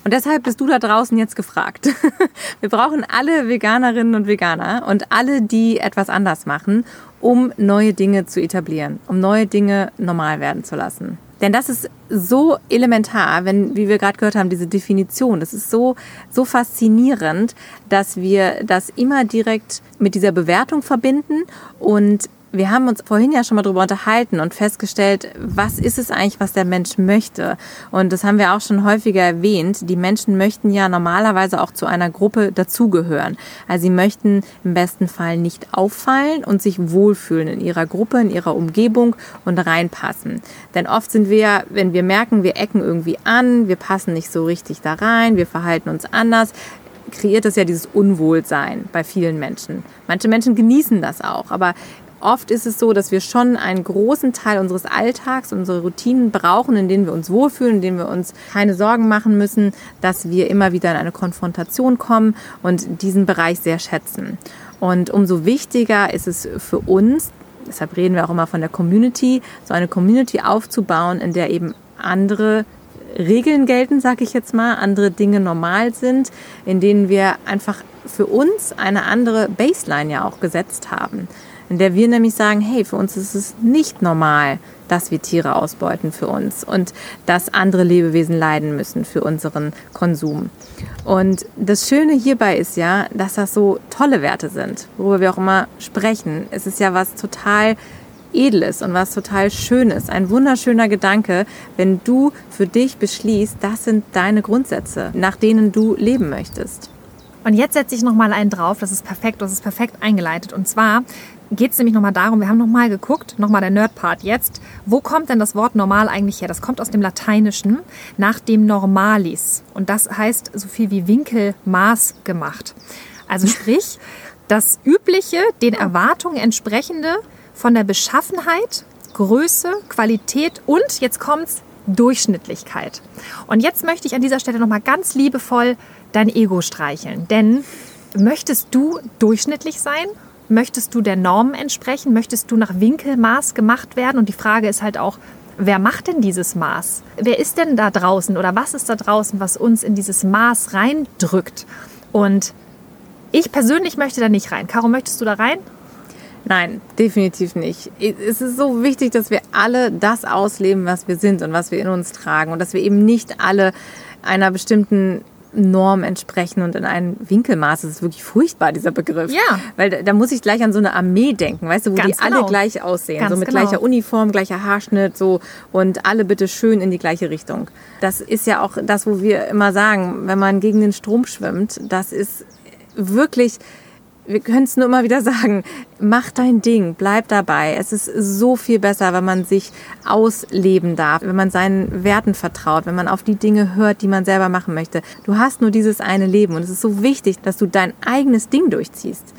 [SPEAKER 2] Und deshalb bist du da draußen jetzt gefragt. Wir brauchen alle Veganerinnen und Veganer und alle, die etwas anders machen, um neue Dinge zu etablieren, um neue Dinge normal werden zu lassen. Denn das ist so elementar, wenn, wie wir gerade gehört haben, diese Definition, das ist so, so faszinierend, dass wir das immer direkt mit dieser Bewertung verbinden und wir haben uns vorhin ja schon mal darüber unterhalten und festgestellt, was ist es eigentlich, was der Mensch möchte. Und das haben wir auch schon häufiger erwähnt. Die Menschen möchten ja normalerweise auch zu einer Gruppe dazugehören. Also sie möchten im besten Fall nicht auffallen und sich wohlfühlen in ihrer Gruppe, in ihrer Umgebung und reinpassen. Denn oft sind wir, wenn wir merken, wir ecken irgendwie an, wir passen nicht so richtig da rein, wir verhalten uns anders, kreiert das ja dieses Unwohlsein bei vielen Menschen. Manche Menschen genießen das auch, aber oft ist es so, dass wir schon einen großen Teil unseres Alltags, unsere Routinen brauchen, in denen wir uns wohlfühlen, in denen wir uns keine Sorgen machen müssen, dass wir immer wieder in eine Konfrontation kommen und diesen Bereich sehr schätzen. Und umso wichtiger ist es für uns, deshalb reden wir auch immer von der Community, so eine Community aufzubauen, in der eben andere Regeln gelten, sage ich jetzt mal, andere Dinge normal sind, in denen wir einfach für uns eine andere Baseline ja auch gesetzt haben in der wir nämlich sagen, hey, für uns ist es nicht normal, dass wir Tiere ausbeuten für uns und dass andere Lebewesen leiden müssen für unseren Konsum. Und das Schöne hierbei ist ja, dass das so tolle Werte sind, worüber wir auch immer sprechen. Es ist ja was total Edles und was total Schönes, ein wunderschöner Gedanke, wenn du für dich beschließt, das sind deine Grundsätze, nach denen du leben möchtest.
[SPEAKER 1] Und jetzt setze ich noch mal einen drauf, das ist perfekt, das ist perfekt eingeleitet. Und zwar geht es nämlich nochmal darum, wir haben nochmal geguckt, nochmal der Nerd-Part jetzt, wo kommt denn das Wort normal eigentlich her? Das kommt aus dem Lateinischen nach dem Normalis und das heißt so viel wie Winkelmaß gemacht. Also sprich, das übliche, den Erwartungen entsprechende von der Beschaffenheit, Größe, Qualität und, jetzt kommt's, Durchschnittlichkeit. Und jetzt möchte ich an dieser Stelle nochmal ganz liebevoll dein Ego streicheln, denn möchtest du durchschnittlich sein Möchtest du der Norm entsprechen? Möchtest du nach Winkelmaß gemacht werden? Und die Frage ist halt auch, wer macht denn dieses Maß? Wer ist denn da draußen oder was ist da draußen, was uns in dieses Maß reindrückt? Und ich persönlich möchte da nicht rein. Caro, möchtest du da rein?
[SPEAKER 2] Nein, definitiv nicht. Es ist so wichtig, dass wir alle das ausleben, was wir sind und was wir in uns tragen und dass wir eben nicht alle einer bestimmten Norm entsprechen und in ein Winkelmaß. Das ist wirklich furchtbar, dieser Begriff.
[SPEAKER 1] Ja.
[SPEAKER 2] Weil da, da, muss ich gleich an so eine Armee denken, weißt du, wo Ganz die genau. alle gleich aussehen. Ganz so mit genau. gleicher Uniform, gleicher Haarschnitt, so und alle bitte schön in die gleiche Richtung. Das ist ja auch das, wo wir immer sagen, wenn man gegen den Strom schwimmt, das ist wirklich wir können es nur immer wieder sagen, mach dein Ding, bleib dabei. Es ist so viel besser, wenn man sich ausleben darf, wenn man seinen Werten vertraut, wenn man auf die Dinge hört, die man selber machen möchte. Du hast nur dieses eine Leben und es ist so wichtig, dass du dein eigenes Ding durchziehst.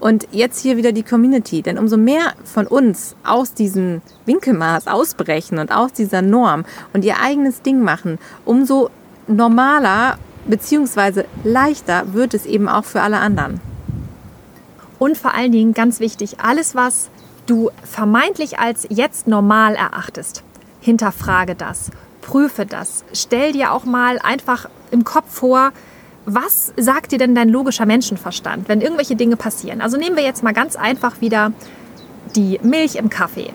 [SPEAKER 2] Und jetzt hier wieder die Community, denn umso mehr von uns aus diesem Winkelmaß ausbrechen und aus dieser Norm und ihr eigenes Ding machen, umso normaler beziehungsweise leichter wird es eben auch für alle anderen.
[SPEAKER 1] Und vor allen Dingen, ganz wichtig, alles, was du vermeintlich als jetzt normal erachtest. Hinterfrage das, prüfe das, stell dir auch mal einfach im Kopf vor, was sagt dir denn dein logischer Menschenverstand, wenn irgendwelche Dinge passieren? Also nehmen wir jetzt mal ganz einfach wieder die Milch im Kaffee.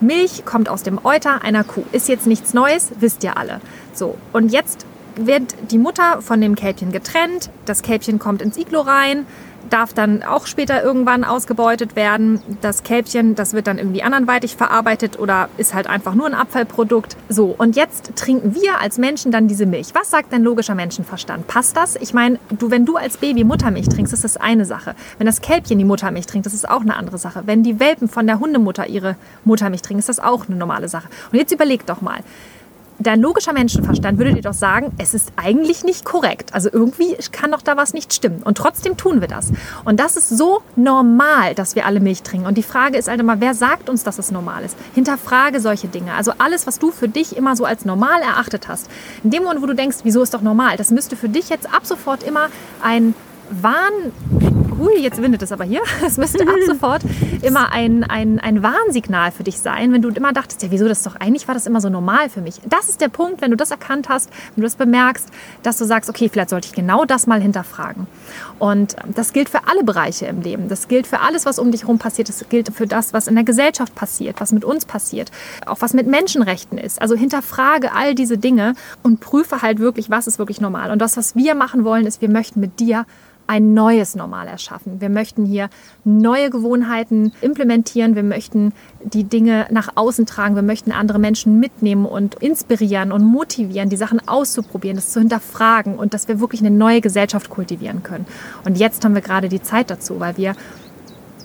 [SPEAKER 1] Milch kommt aus dem Euter einer Kuh. Ist jetzt nichts Neues, wisst ihr alle. So, und jetzt wird die Mutter von dem Kälbchen getrennt. Das Kälbchen kommt ins Iglo rein darf dann auch später irgendwann ausgebeutet werden. Das Kälbchen, das wird dann irgendwie anderweitig verarbeitet oder ist halt einfach nur ein Abfallprodukt. So, und jetzt trinken wir als Menschen dann diese Milch. Was sagt dein logischer Menschenverstand? Passt das? Ich meine, du, wenn du als Baby Muttermilch trinkst, ist das eine Sache. Wenn das Kälbchen die Muttermilch trinkt, das ist auch eine andere Sache. Wenn die Welpen von der Hundemutter ihre Muttermilch trinken, ist das auch eine normale Sache. Und jetzt überleg doch mal dein logischer Menschenverstand würde dir doch sagen, es ist eigentlich nicht korrekt. Also irgendwie kann doch da was nicht stimmen. Und trotzdem tun wir das. Und das ist so normal, dass wir alle Milch trinken. Und die Frage ist halt immer, wer sagt uns, dass es normal ist? Hinterfrage solche Dinge. Also alles, was du für dich immer so als normal erachtet hast. In dem Moment, wo du denkst, wieso ist doch normal? Das müsste für dich jetzt ab sofort immer ein Wahn hui, jetzt windet es aber hier. Es müsste ab sofort immer ein, ein, ein Warnsignal für dich sein, wenn du immer dachtest, ja, wieso das doch, eigentlich war das immer so normal für mich. Das ist der Punkt, wenn du das erkannt hast, wenn du das bemerkst, dass du sagst, okay, vielleicht sollte ich genau das mal hinterfragen. Und das gilt für alle Bereiche im Leben. Das gilt für alles, was um dich herum passiert. Das gilt für das, was in der Gesellschaft passiert, was mit uns passiert, auch was mit Menschenrechten ist. Also hinterfrage all diese Dinge und prüfe halt wirklich, was ist wirklich normal. Und das, was wir machen wollen, ist, wir möchten mit dir ein neues Normal erschaffen. Wir möchten hier neue Gewohnheiten implementieren. Wir möchten die Dinge nach außen tragen. Wir möchten andere Menschen mitnehmen und inspirieren und motivieren, die Sachen auszuprobieren, das zu hinterfragen und dass wir wirklich eine neue Gesellschaft kultivieren können. Und jetzt haben wir gerade die Zeit dazu, weil wir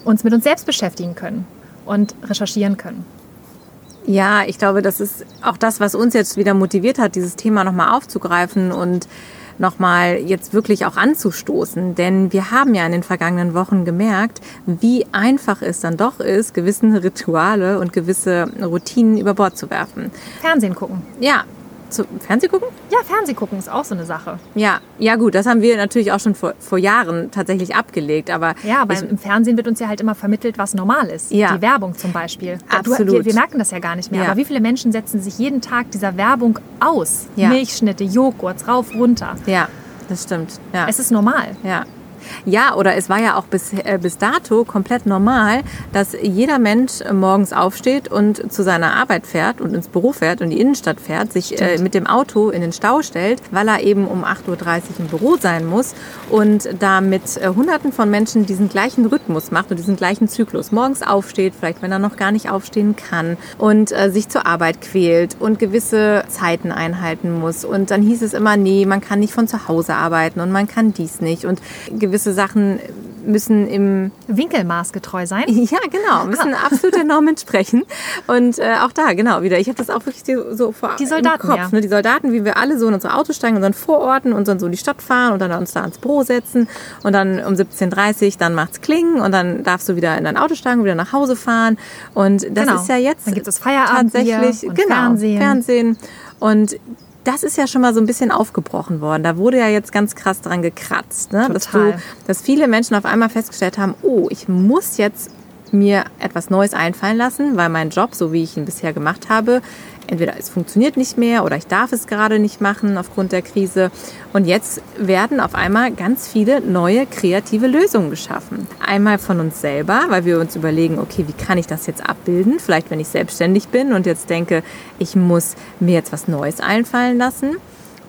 [SPEAKER 1] uns mit uns selbst beschäftigen können und recherchieren können.
[SPEAKER 2] Ja, ich glaube, das ist auch das, was uns jetzt wieder motiviert hat, dieses Thema nochmal aufzugreifen und nochmal jetzt wirklich auch anzustoßen. Denn wir haben ja in den vergangenen Wochen gemerkt, wie einfach es dann doch ist, gewisse Rituale und gewisse Routinen über Bord zu werfen.
[SPEAKER 1] Fernsehen gucken.
[SPEAKER 2] Ja, zu Fernseh gucken?
[SPEAKER 1] Ja, Fernseh gucken ist auch so eine Sache.
[SPEAKER 2] Ja, ja gut, das haben wir natürlich auch schon vor, vor Jahren tatsächlich abgelegt. Aber
[SPEAKER 1] ja, aber im Fernsehen wird uns ja halt immer vermittelt, was normal ist.
[SPEAKER 2] Ja.
[SPEAKER 1] Die Werbung zum Beispiel.
[SPEAKER 2] Absolut.
[SPEAKER 1] Du, wir, wir, merken das ja gar nicht mehr. Ja. Aber wie viele Menschen setzen sich jeden Tag dieser Werbung aus? Ja. Milchschnitte, Joghurt, rauf, runter.
[SPEAKER 2] Ja, das stimmt. Ja.
[SPEAKER 1] Es ist normal.
[SPEAKER 2] Ja. Ja, oder es war ja auch bis, äh, bis dato komplett normal, dass jeder Mensch morgens aufsteht und zu seiner Arbeit fährt und ins Büro fährt und die Innenstadt fährt, sich äh, mit dem Auto in den Stau stellt, weil er eben um 8.30 Uhr im Büro sein muss und da mit äh, Hunderten von Menschen diesen gleichen Rhythmus macht und diesen gleichen Zyklus. Morgens aufsteht, vielleicht wenn er noch gar nicht aufstehen kann und äh, sich zur Arbeit quält und gewisse Zeiten einhalten muss. Und dann hieß es immer, nee, man kann nicht von zu Hause arbeiten und man kann dies nicht und gewisse Sachen müssen im
[SPEAKER 1] Winkelmaß getreu sein.
[SPEAKER 2] Ja, genau, müssen absolut der Norm entsprechen. Und äh, auch da, genau, wieder. Ich habe das auch wirklich so vor
[SPEAKER 1] Die Soldaten,
[SPEAKER 2] im Kopf.
[SPEAKER 1] Ja.
[SPEAKER 2] Ne? Die Soldaten, wie wir alle so in unsere Autos steigen, unseren Vororten und dann so in die Stadt fahren und dann uns da ans Büro setzen und dann um 17.30 Uhr, dann macht's klingen und dann darfst du wieder in dein Auto steigen, wieder nach Hause fahren. Und das
[SPEAKER 1] genau.
[SPEAKER 2] ist ja jetzt
[SPEAKER 1] dann gibt es Feierabend
[SPEAKER 2] tatsächlich
[SPEAKER 1] und
[SPEAKER 2] genau,
[SPEAKER 1] Fernsehen.
[SPEAKER 2] Fernsehen. Und das ist ja schon mal so ein bisschen aufgebrochen worden. Da wurde ja jetzt ganz krass dran gekratzt, ne? dass, du, dass viele Menschen auf einmal festgestellt haben, oh, ich muss jetzt mir etwas Neues einfallen lassen, weil mein Job, so wie ich ihn bisher gemacht habe, entweder es funktioniert nicht mehr oder ich darf es gerade nicht machen aufgrund der Krise. Und jetzt werden auf einmal ganz viele neue kreative Lösungen geschaffen. Einmal von uns selber, weil wir uns überlegen, okay, wie kann ich das jetzt abbilden? Vielleicht, wenn ich selbstständig bin und jetzt denke, ich muss mir jetzt was Neues einfallen lassen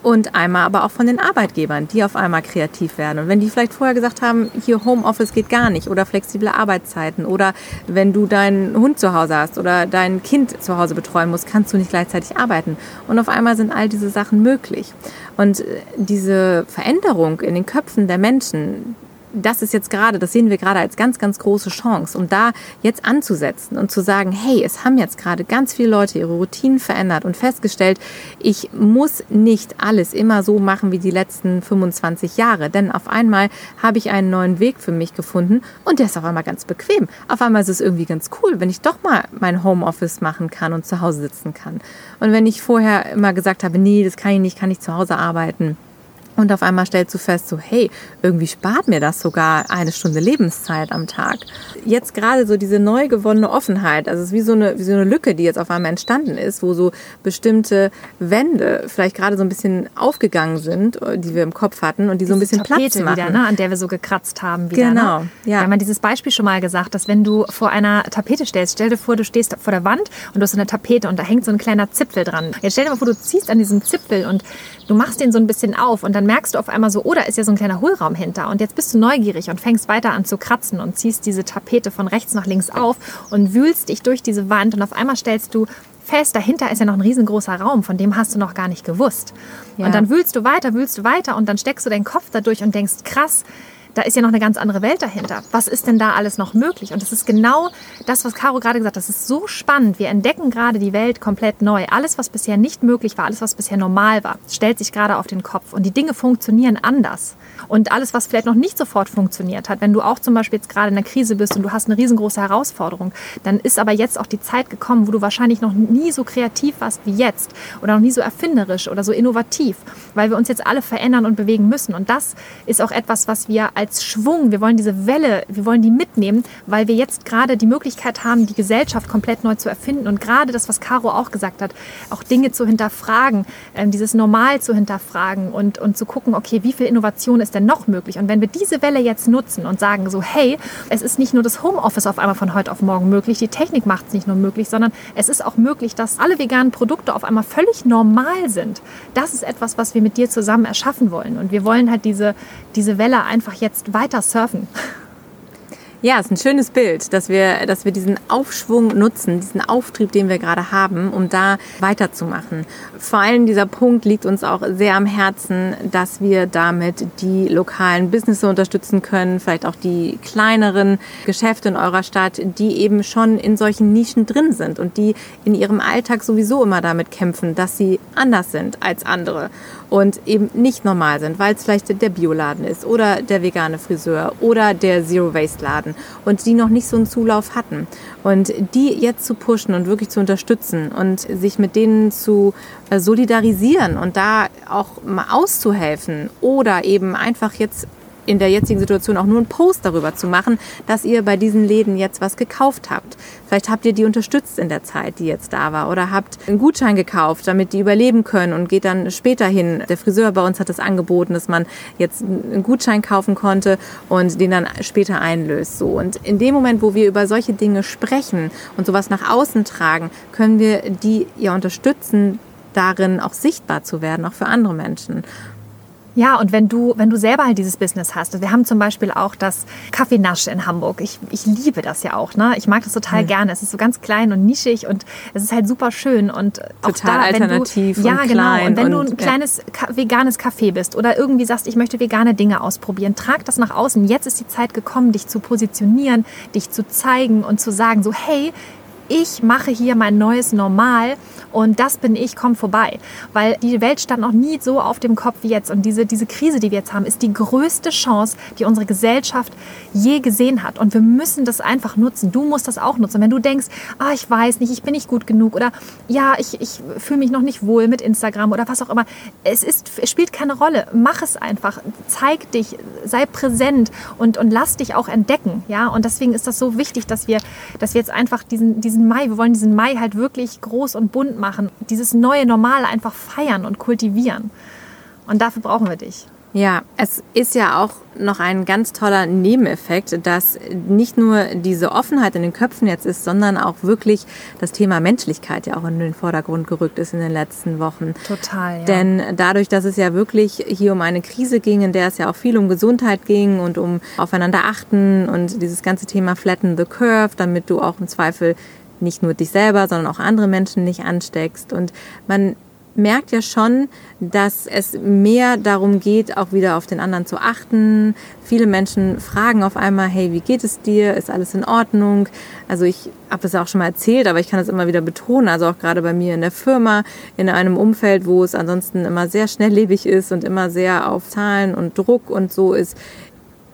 [SPEAKER 2] und einmal aber auch von den Arbeitgebern, die auf einmal kreativ werden. Und wenn die vielleicht vorher gesagt haben, hier Homeoffice geht gar nicht oder flexible Arbeitszeiten oder wenn du deinen Hund zu Hause hast oder dein Kind zu Hause betreuen musst, kannst du nicht gleichzeitig arbeiten. Und auf einmal sind all diese Sachen möglich. Und diese Veränderung in den Köpfen der Menschen, das ist jetzt gerade, das sehen wir gerade als ganz, ganz große Chance, um da jetzt anzusetzen und zu sagen, hey, es haben jetzt gerade ganz viele Leute ihre Routinen verändert und festgestellt, ich muss nicht alles immer so machen wie die letzten 25 Jahre, denn auf einmal habe ich einen neuen Weg für mich gefunden und der ist auf einmal ganz bequem. Auf einmal ist es irgendwie ganz cool, wenn ich doch mal mein Homeoffice machen kann und zu Hause sitzen kann. Und wenn ich vorher immer gesagt habe, nee, das kann ich nicht, kann ich zu Hause arbeiten Und auf einmal stellst du fest, so hey, irgendwie spart mir das sogar eine Stunde Lebenszeit am Tag. Jetzt gerade so diese neu gewonnene Offenheit, also es ist wie so, eine, wie so eine Lücke, die jetzt auf einmal entstanden ist, wo so bestimmte Wände vielleicht gerade so ein bisschen aufgegangen sind, die wir im Kopf hatten und die so ein bisschen
[SPEAKER 1] Tapete
[SPEAKER 2] Platz machen.
[SPEAKER 1] Wieder, ne, an der wir so gekratzt haben. Wieder,
[SPEAKER 2] genau,
[SPEAKER 1] ne?
[SPEAKER 2] ja.
[SPEAKER 1] Wir haben ja dieses Beispiel schon mal gesagt, dass wenn du vor einer Tapete stellst, stell dir vor, du stehst vor der Wand und du hast so eine Tapete und da hängt so ein kleiner Zipfel dran. Jetzt stell dir mal vor, du ziehst an diesem Zipfel und du machst den so ein bisschen auf und dann merkst du auf einmal so, oh, da ist ja so ein kleiner Hohlraum hinter. Und jetzt bist du neugierig und fängst weiter an zu kratzen und ziehst diese Tapete von rechts nach links auf und wühlst dich durch diese Wand. Und auf einmal stellst du fest, dahinter ist ja noch ein riesengroßer Raum, von dem hast du noch gar nicht gewusst.
[SPEAKER 2] Ja.
[SPEAKER 1] Und dann wühlst du weiter, wühlst du weiter und dann steckst du deinen Kopf dadurch und denkst, krass, da ist ja noch eine ganz andere Welt dahinter. Was ist denn da alles noch möglich? Und das ist genau das, was Caro gerade gesagt hat. Das ist so spannend. Wir entdecken gerade die Welt komplett neu. Alles, was bisher nicht möglich war, alles, was bisher normal war, stellt sich gerade auf den Kopf. Und die Dinge funktionieren anders. Und alles, was vielleicht noch nicht sofort funktioniert hat, wenn du auch zum Beispiel jetzt gerade in einer Krise bist und du hast eine riesengroße Herausforderung, dann ist aber jetzt auch die Zeit gekommen, wo du wahrscheinlich noch nie so kreativ warst wie jetzt oder noch nie so erfinderisch oder so innovativ, weil wir uns jetzt alle verändern und bewegen müssen. Und das ist auch etwas, was wir als Schwung, wir wollen diese Welle, wir wollen die mitnehmen, weil wir jetzt gerade die Möglichkeit haben, die Gesellschaft komplett neu zu erfinden und gerade das, was Caro auch gesagt hat, auch Dinge zu hinterfragen, ähm, dieses Normal zu hinterfragen und, und zu gucken, okay, wie viel Innovation ist denn noch möglich? Und wenn wir diese Welle jetzt nutzen und sagen so, hey, es ist nicht nur das Homeoffice auf einmal von heute auf morgen möglich, die Technik macht es nicht nur möglich, sondern es ist auch möglich, dass alle veganen Produkte auf einmal völlig normal sind. Das ist etwas, was wir mit dir zusammen erschaffen wollen. Und wir wollen halt diese, diese Welle einfach jetzt weiter surfen.
[SPEAKER 2] Ja, es ist ein schönes Bild, dass wir, dass wir diesen Aufschwung nutzen, diesen Auftrieb, den wir gerade haben, um da weiterzumachen. Vor allem dieser Punkt liegt uns auch sehr am Herzen, dass wir damit die lokalen Business unterstützen können, vielleicht auch die kleineren Geschäfte in eurer Stadt, die eben schon in solchen Nischen drin sind und die in ihrem Alltag sowieso immer damit kämpfen, dass sie anders sind als andere und eben nicht normal sind, weil es vielleicht der Bioladen ist oder der vegane Friseur oder der Zero-Waste-Laden und die noch nicht so einen Zulauf hatten. Und die jetzt zu pushen und wirklich zu unterstützen und sich mit denen zu äh, solidarisieren und da auch mal auszuhelfen oder eben einfach jetzt in der jetzigen Situation auch nur einen Post darüber zu machen, dass ihr bei diesen Läden jetzt was gekauft habt. Vielleicht habt ihr die unterstützt in der Zeit, die jetzt da war, oder habt einen Gutschein gekauft, damit die überleben können und geht dann später hin. Der Friseur bei uns hat das angeboten, dass man jetzt einen Gutschein kaufen konnte und den dann später einlöst. So. Und in dem Moment, wo wir über solche Dinge sprechen und sowas nach außen tragen, können wir die ja unterstützen, darin auch sichtbar zu werden, auch für andere Menschen.
[SPEAKER 1] Ja, und wenn du, wenn du selber halt dieses Business hast, wir haben zum Beispiel auch das Kaffee Nasch in Hamburg. Ich, ich liebe das ja auch, ne? Ich mag das total mhm. gerne. Es ist so ganz klein und nischig und es ist halt super schön und
[SPEAKER 2] auch total da, alternativ
[SPEAKER 1] du, ja,
[SPEAKER 2] und
[SPEAKER 1] genau. Und wenn
[SPEAKER 2] und,
[SPEAKER 1] du ein kleines ja. veganes Café bist oder irgendwie sagst, ich möchte vegane Dinge ausprobieren, trag das nach außen. Jetzt ist die Zeit gekommen, dich zu positionieren, dich zu zeigen und zu sagen, so hey, ich mache hier mein neues Normal und das bin ich, komm vorbei. Weil die Welt stand noch nie so auf dem Kopf wie jetzt. Und diese, diese Krise, die wir jetzt haben, ist die größte Chance, die unsere Gesellschaft je gesehen hat. Und wir müssen das einfach nutzen. Du musst das auch nutzen. Wenn du denkst, ah, ich weiß nicht, ich bin nicht gut genug oder ja, ich, ich fühle mich noch nicht wohl mit Instagram oder was auch immer. Es, ist, es spielt keine Rolle. Mach es einfach. Zeig dich, sei präsent und, und lass dich auch entdecken. Ja? Und deswegen ist das so wichtig, dass wir, dass wir jetzt einfach diesen, diesen Mai, wir wollen diesen Mai halt wirklich groß und bunt machen, dieses neue Normal einfach feiern und kultivieren. Und dafür brauchen wir dich.
[SPEAKER 2] Ja, es ist ja auch noch ein ganz toller Nebeneffekt, dass nicht nur diese Offenheit in den Köpfen jetzt ist, sondern auch wirklich das Thema Menschlichkeit ja auch in den Vordergrund gerückt ist in den letzten Wochen.
[SPEAKER 1] Total, ja.
[SPEAKER 2] Denn dadurch, dass es ja wirklich hier um eine Krise ging, in der es ja auch viel um Gesundheit ging und um aufeinander achten und dieses ganze Thema Flatten the Curve, damit du auch im Zweifel nicht nur dich selber, sondern auch andere Menschen nicht ansteckst. Und man merkt ja schon, dass es mehr darum geht, auch wieder auf den anderen zu achten. Viele Menschen fragen auf einmal, hey, wie geht es dir? Ist alles in Ordnung? Also ich habe ja auch schon mal erzählt, aber ich kann es immer wieder betonen. Also auch gerade bei mir in der Firma, in einem Umfeld, wo es ansonsten immer sehr schnelllebig ist und immer sehr auf Zahlen und Druck und so ist,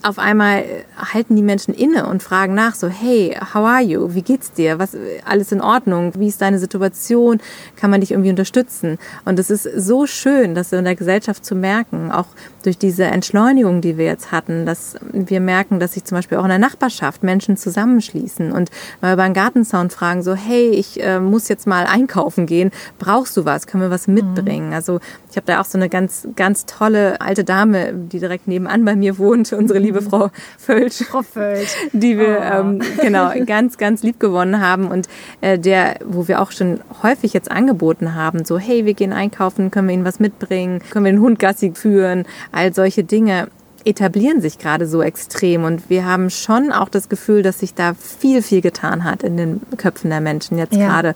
[SPEAKER 2] auf einmal halten die Menschen inne und fragen nach, so, hey, how are you? Wie geht's dir? Was, alles in Ordnung? Wie ist deine Situation? Kann man dich irgendwie unterstützen? Und es ist so schön, das in der Gesellschaft zu merken, auch durch diese Entschleunigung, die wir jetzt hatten, dass wir merken, dass sich zum Beispiel auch in der Nachbarschaft Menschen zusammenschließen und mal über einen Gartensound fragen, so, hey, ich äh, muss jetzt mal einkaufen gehen. Brauchst du was? Können wir was mitbringen? Mhm. Also, ich habe da auch so eine ganz, ganz tolle alte Dame, die direkt nebenan bei mir wohnt, unsere liebe mhm. Frau Völsch.
[SPEAKER 1] Frau Völsch.
[SPEAKER 2] Die wir, oh. ähm, genau, ganz, ganz lieb gewonnen haben und äh, der, wo wir auch schon häufig jetzt angeboten haben, so, hey, wir gehen einkaufen, können wir Ihnen was mitbringen, können wir den Hund Gassi führen, all solche Dinge etablieren sich gerade so extrem und wir haben schon auch das Gefühl, dass sich da viel, viel getan hat in den Köpfen der Menschen jetzt ja. gerade.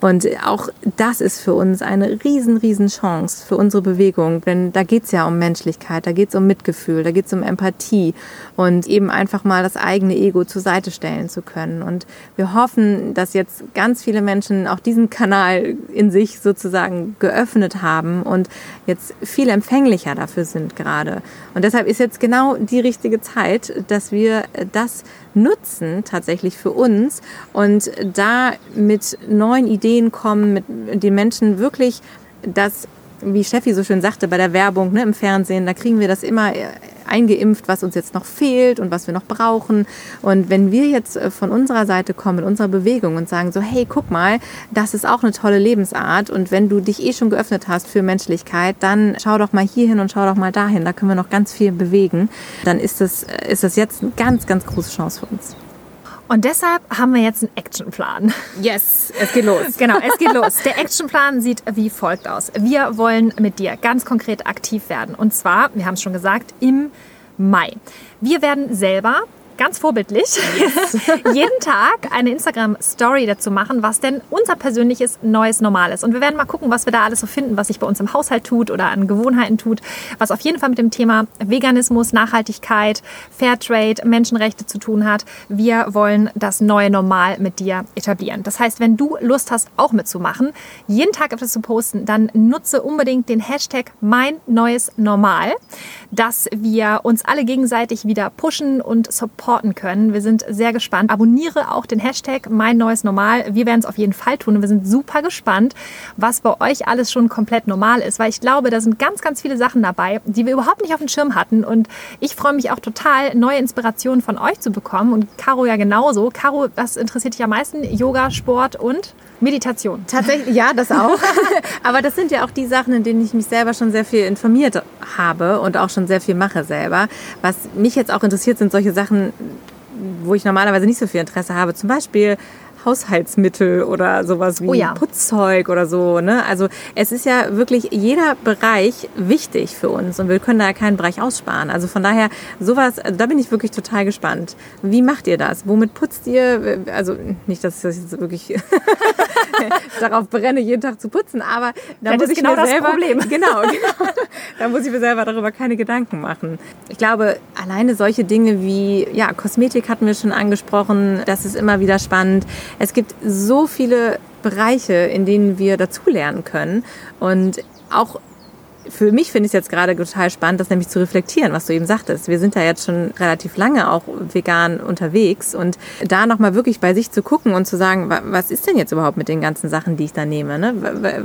[SPEAKER 2] Und auch das ist für uns eine riesen, riesen Chance für unsere Bewegung, denn da geht es ja um Menschlichkeit, da geht es um Mitgefühl, da geht es um Empathie und eben einfach mal das eigene Ego zur Seite stellen zu können. Und wir hoffen, dass jetzt ganz viele Menschen auch diesen Kanal in sich sozusagen geöffnet haben und jetzt viel empfänglicher dafür sind gerade. Und deshalb ist jetzt genau die richtige Zeit, dass wir das nutzen tatsächlich für uns und da mit neuen Ideen kommen, mit den Menschen wirklich das wie Steffi so schön sagte, bei der Werbung ne, im Fernsehen, da kriegen wir das immer eingeimpft, was uns jetzt noch fehlt und was wir noch brauchen. Und wenn wir jetzt äh, von unserer Seite kommen, mit unserer Bewegung und sagen so, hey, guck mal, das ist auch eine tolle Lebensart und wenn du dich eh schon geöffnet hast für Menschlichkeit, dann schau doch mal hier hin und schau doch mal dahin, da können wir noch ganz viel bewegen, dann ist das, äh, ist das jetzt eine ganz, ganz große Chance für uns.
[SPEAKER 1] Und deshalb haben wir jetzt einen Actionplan.
[SPEAKER 2] Yes, es geht los.
[SPEAKER 1] genau, es geht los. Der Actionplan sieht wie folgt aus. Wir wollen mit dir ganz konkret aktiv werden. Und zwar, wir haben es schon gesagt, im Mai. Wir werden selber ganz vorbildlich, yes. jeden Tag eine Instagram-Story dazu machen, was denn unser persönliches neues Normal ist. Und wir werden mal gucken, was wir da alles so finden, was sich bei uns im Haushalt tut oder an Gewohnheiten tut, was auf jeden Fall mit dem Thema Veganismus, Nachhaltigkeit, Fairtrade, Menschenrechte zu tun hat. Wir wollen das neue Normal mit dir etablieren. Das heißt, wenn du Lust hast, auch mitzumachen, jeden Tag etwas zu posten, dann nutze unbedingt den Hashtag mein neues Normal, dass wir uns alle gegenseitig wieder pushen und supporten supporten können. Wir sind sehr gespannt. Abonniere auch den Hashtag Mein Neues Normal. Wir werden es auf jeden Fall tun und wir sind super gespannt, was bei euch alles schon komplett normal ist, weil ich glaube, da sind ganz, ganz viele Sachen dabei, die wir überhaupt nicht auf dem Schirm hatten und ich freue mich auch total, neue Inspirationen von euch zu bekommen und Caro ja genauso. Caro, was interessiert dich am meisten? Yoga, Sport und? Meditation.
[SPEAKER 2] Tatsächlich, ja, das auch. Aber das sind ja auch die Sachen, in denen ich mich selber schon sehr viel informiert habe und auch schon sehr viel mache selber. Was mich jetzt auch interessiert, sind solche Sachen, wo ich normalerweise nicht so viel Interesse habe. Zum Beispiel Haushaltsmittel oder sowas wie oh ja. Putzzeug oder so. Ne? Also es ist ja wirklich jeder Bereich wichtig für uns und wir können da keinen Bereich aussparen. Also von daher sowas, also da bin ich wirklich total gespannt. Wie macht ihr das? Womit putzt ihr? Also nicht, dass ich das jetzt wirklich darauf brenne, jeden Tag zu putzen, aber da muss ich genau mir selber Problem. Genau, genau. Da muss ich mir selber darüber keine Gedanken machen. Ich glaube, alleine solche Dinge wie ja Kosmetik hatten wir schon angesprochen. Das ist immer wieder spannend. Es gibt so viele Bereiche, in denen wir dazulernen können. Und auch für mich finde ich es jetzt gerade total spannend, das nämlich zu reflektieren, was du eben sagtest. Wir sind da jetzt schon relativ lange auch vegan unterwegs und da nochmal wirklich bei sich zu gucken und zu sagen, was ist denn jetzt überhaupt mit den ganzen Sachen, die ich da nehme? Ne?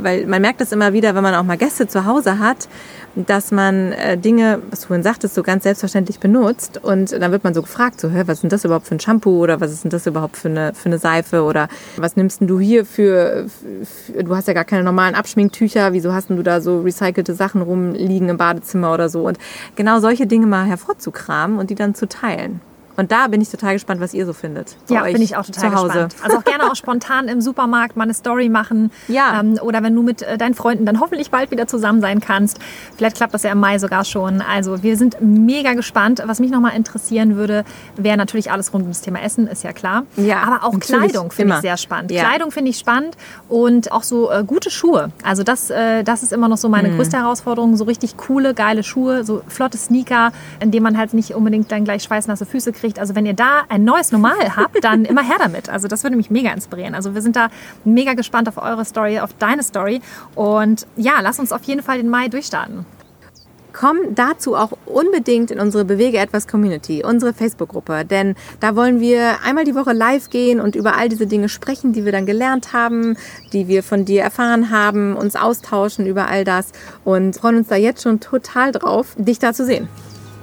[SPEAKER 2] Weil man merkt das immer wieder, wenn man auch mal Gäste zu Hause hat, dass man äh, Dinge, was du vorhin sagtest, so ganz selbstverständlich benutzt und dann wird man so gefragt, so, was ist denn das überhaupt für ein Shampoo oder was ist denn das überhaupt für eine, für eine Seife oder was nimmst denn du hier für, für, du hast ja gar keine normalen Abschminktücher, wieso hast denn du da so recycelte Sachen rumliegen im Badezimmer oder so und genau solche Dinge mal hervorzukramen und die dann zu teilen. Und da bin ich total gespannt, was ihr so findet.
[SPEAKER 1] Ja, bin ich auch total gespannt. Also auch gerne auch spontan im Supermarkt mal eine Story machen. Ja. Ähm, oder wenn du mit äh, deinen Freunden dann hoffentlich bald wieder zusammen sein kannst. Vielleicht klappt das ja im Mai sogar schon. Also wir sind mega gespannt. Was mich nochmal interessieren würde, wäre natürlich alles rund ums Thema Essen, ist ja klar. Ja, Aber auch Kleidung finde ich sehr spannend. Ja. Kleidung finde ich spannend und auch so äh, gute Schuhe. Also das, äh, das ist immer noch so meine mhm. größte Herausforderung. So richtig coole, geile Schuhe, so flotte Sneaker, in denen man halt nicht unbedingt dann gleich schweißnasse Füße kriegt kriegt. Also wenn ihr da ein neues Normal habt, dann immer her damit. Also das würde mich mega inspirieren. Also wir sind da mega gespannt auf eure Story, auf deine Story. Und ja, lass uns auf jeden Fall den Mai durchstarten.
[SPEAKER 2] komm dazu auch unbedingt in unsere Bewege etwas Community, unsere Facebook-Gruppe, denn da wollen wir einmal die Woche live gehen und über all diese Dinge sprechen, die wir dann gelernt haben, die wir von dir erfahren haben, uns austauschen über all das und freuen uns da jetzt schon total drauf, dich da zu sehen.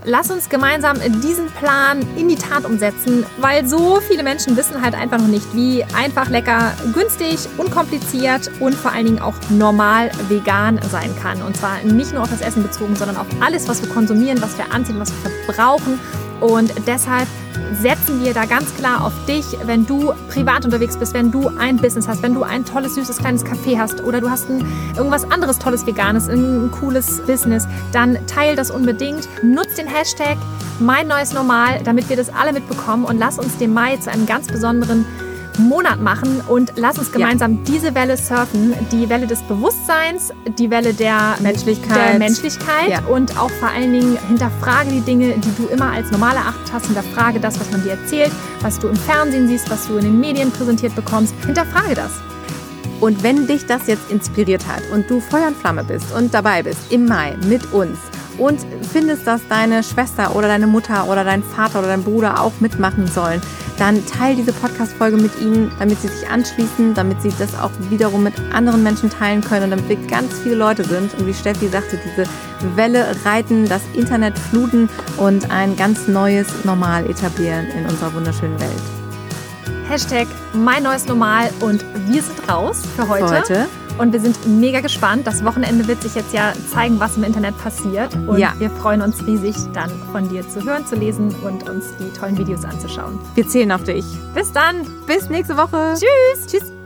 [SPEAKER 1] Lass uns gemeinsam diesen Plan in die Tat umsetzen, weil so viele Menschen wissen halt einfach noch nicht, wie einfach, lecker, günstig, unkompliziert und vor allen Dingen auch normal vegan sein kann. Und zwar nicht nur auf das Essen bezogen, sondern auf alles, was wir konsumieren, was wir anziehen, was wir verbrauchen. Und deshalb setzen wir da ganz klar auf dich, wenn du privat unterwegs bist, wenn du ein Business hast, wenn du ein tolles, süßes, kleines Café hast oder du hast ein, irgendwas anderes tolles, veganes, ein cooles Business, dann teil das unbedingt. Nutz den Hashtag mein neues Normal, damit wir das alle mitbekommen und lass uns den Mai zu einem ganz besonderen Monat machen und lass uns gemeinsam ja. diese Welle surfen, die Welle des Bewusstseins, die Welle der
[SPEAKER 2] Menschlichkeit,
[SPEAKER 1] der Menschlichkeit ja. und auch vor allen Dingen hinterfrage die Dinge, die du immer als normal erachtet hast, hinterfrage das, was man dir erzählt, was du im Fernsehen siehst, was du in den Medien präsentiert bekommst, hinterfrage das.
[SPEAKER 2] Und wenn dich das jetzt inspiriert hat und du Feuer und Flamme bist und dabei bist im Mai mit uns und findest, dass deine Schwester oder deine Mutter oder dein Vater oder dein Bruder auch mitmachen sollen, dann teile diese Podcast-Folge mit ihnen, damit sie sich anschließen, damit sie das auch wiederum mit anderen Menschen teilen können und damit wir ganz viele Leute sind und wie Steffi sagte, diese Welle reiten, das Internet fluten und ein ganz neues Normal etablieren in unserer wunderschönen Welt.
[SPEAKER 1] Hashtag mein neues Normal und wir sind raus für heute.
[SPEAKER 2] Für heute.
[SPEAKER 1] Und wir sind mega gespannt. Das Wochenende wird sich jetzt ja zeigen, was im Internet passiert. Und ja. wir freuen uns riesig, dann von dir zu hören, zu lesen und uns die tollen Videos anzuschauen.
[SPEAKER 2] Wir zählen auf dich.
[SPEAKER 1] Bis dann.
[SPEAKER 2] Bis nächste Woche.
[SPEAKER 1] Tschüss.
[SPEAKER 2] Tschüss.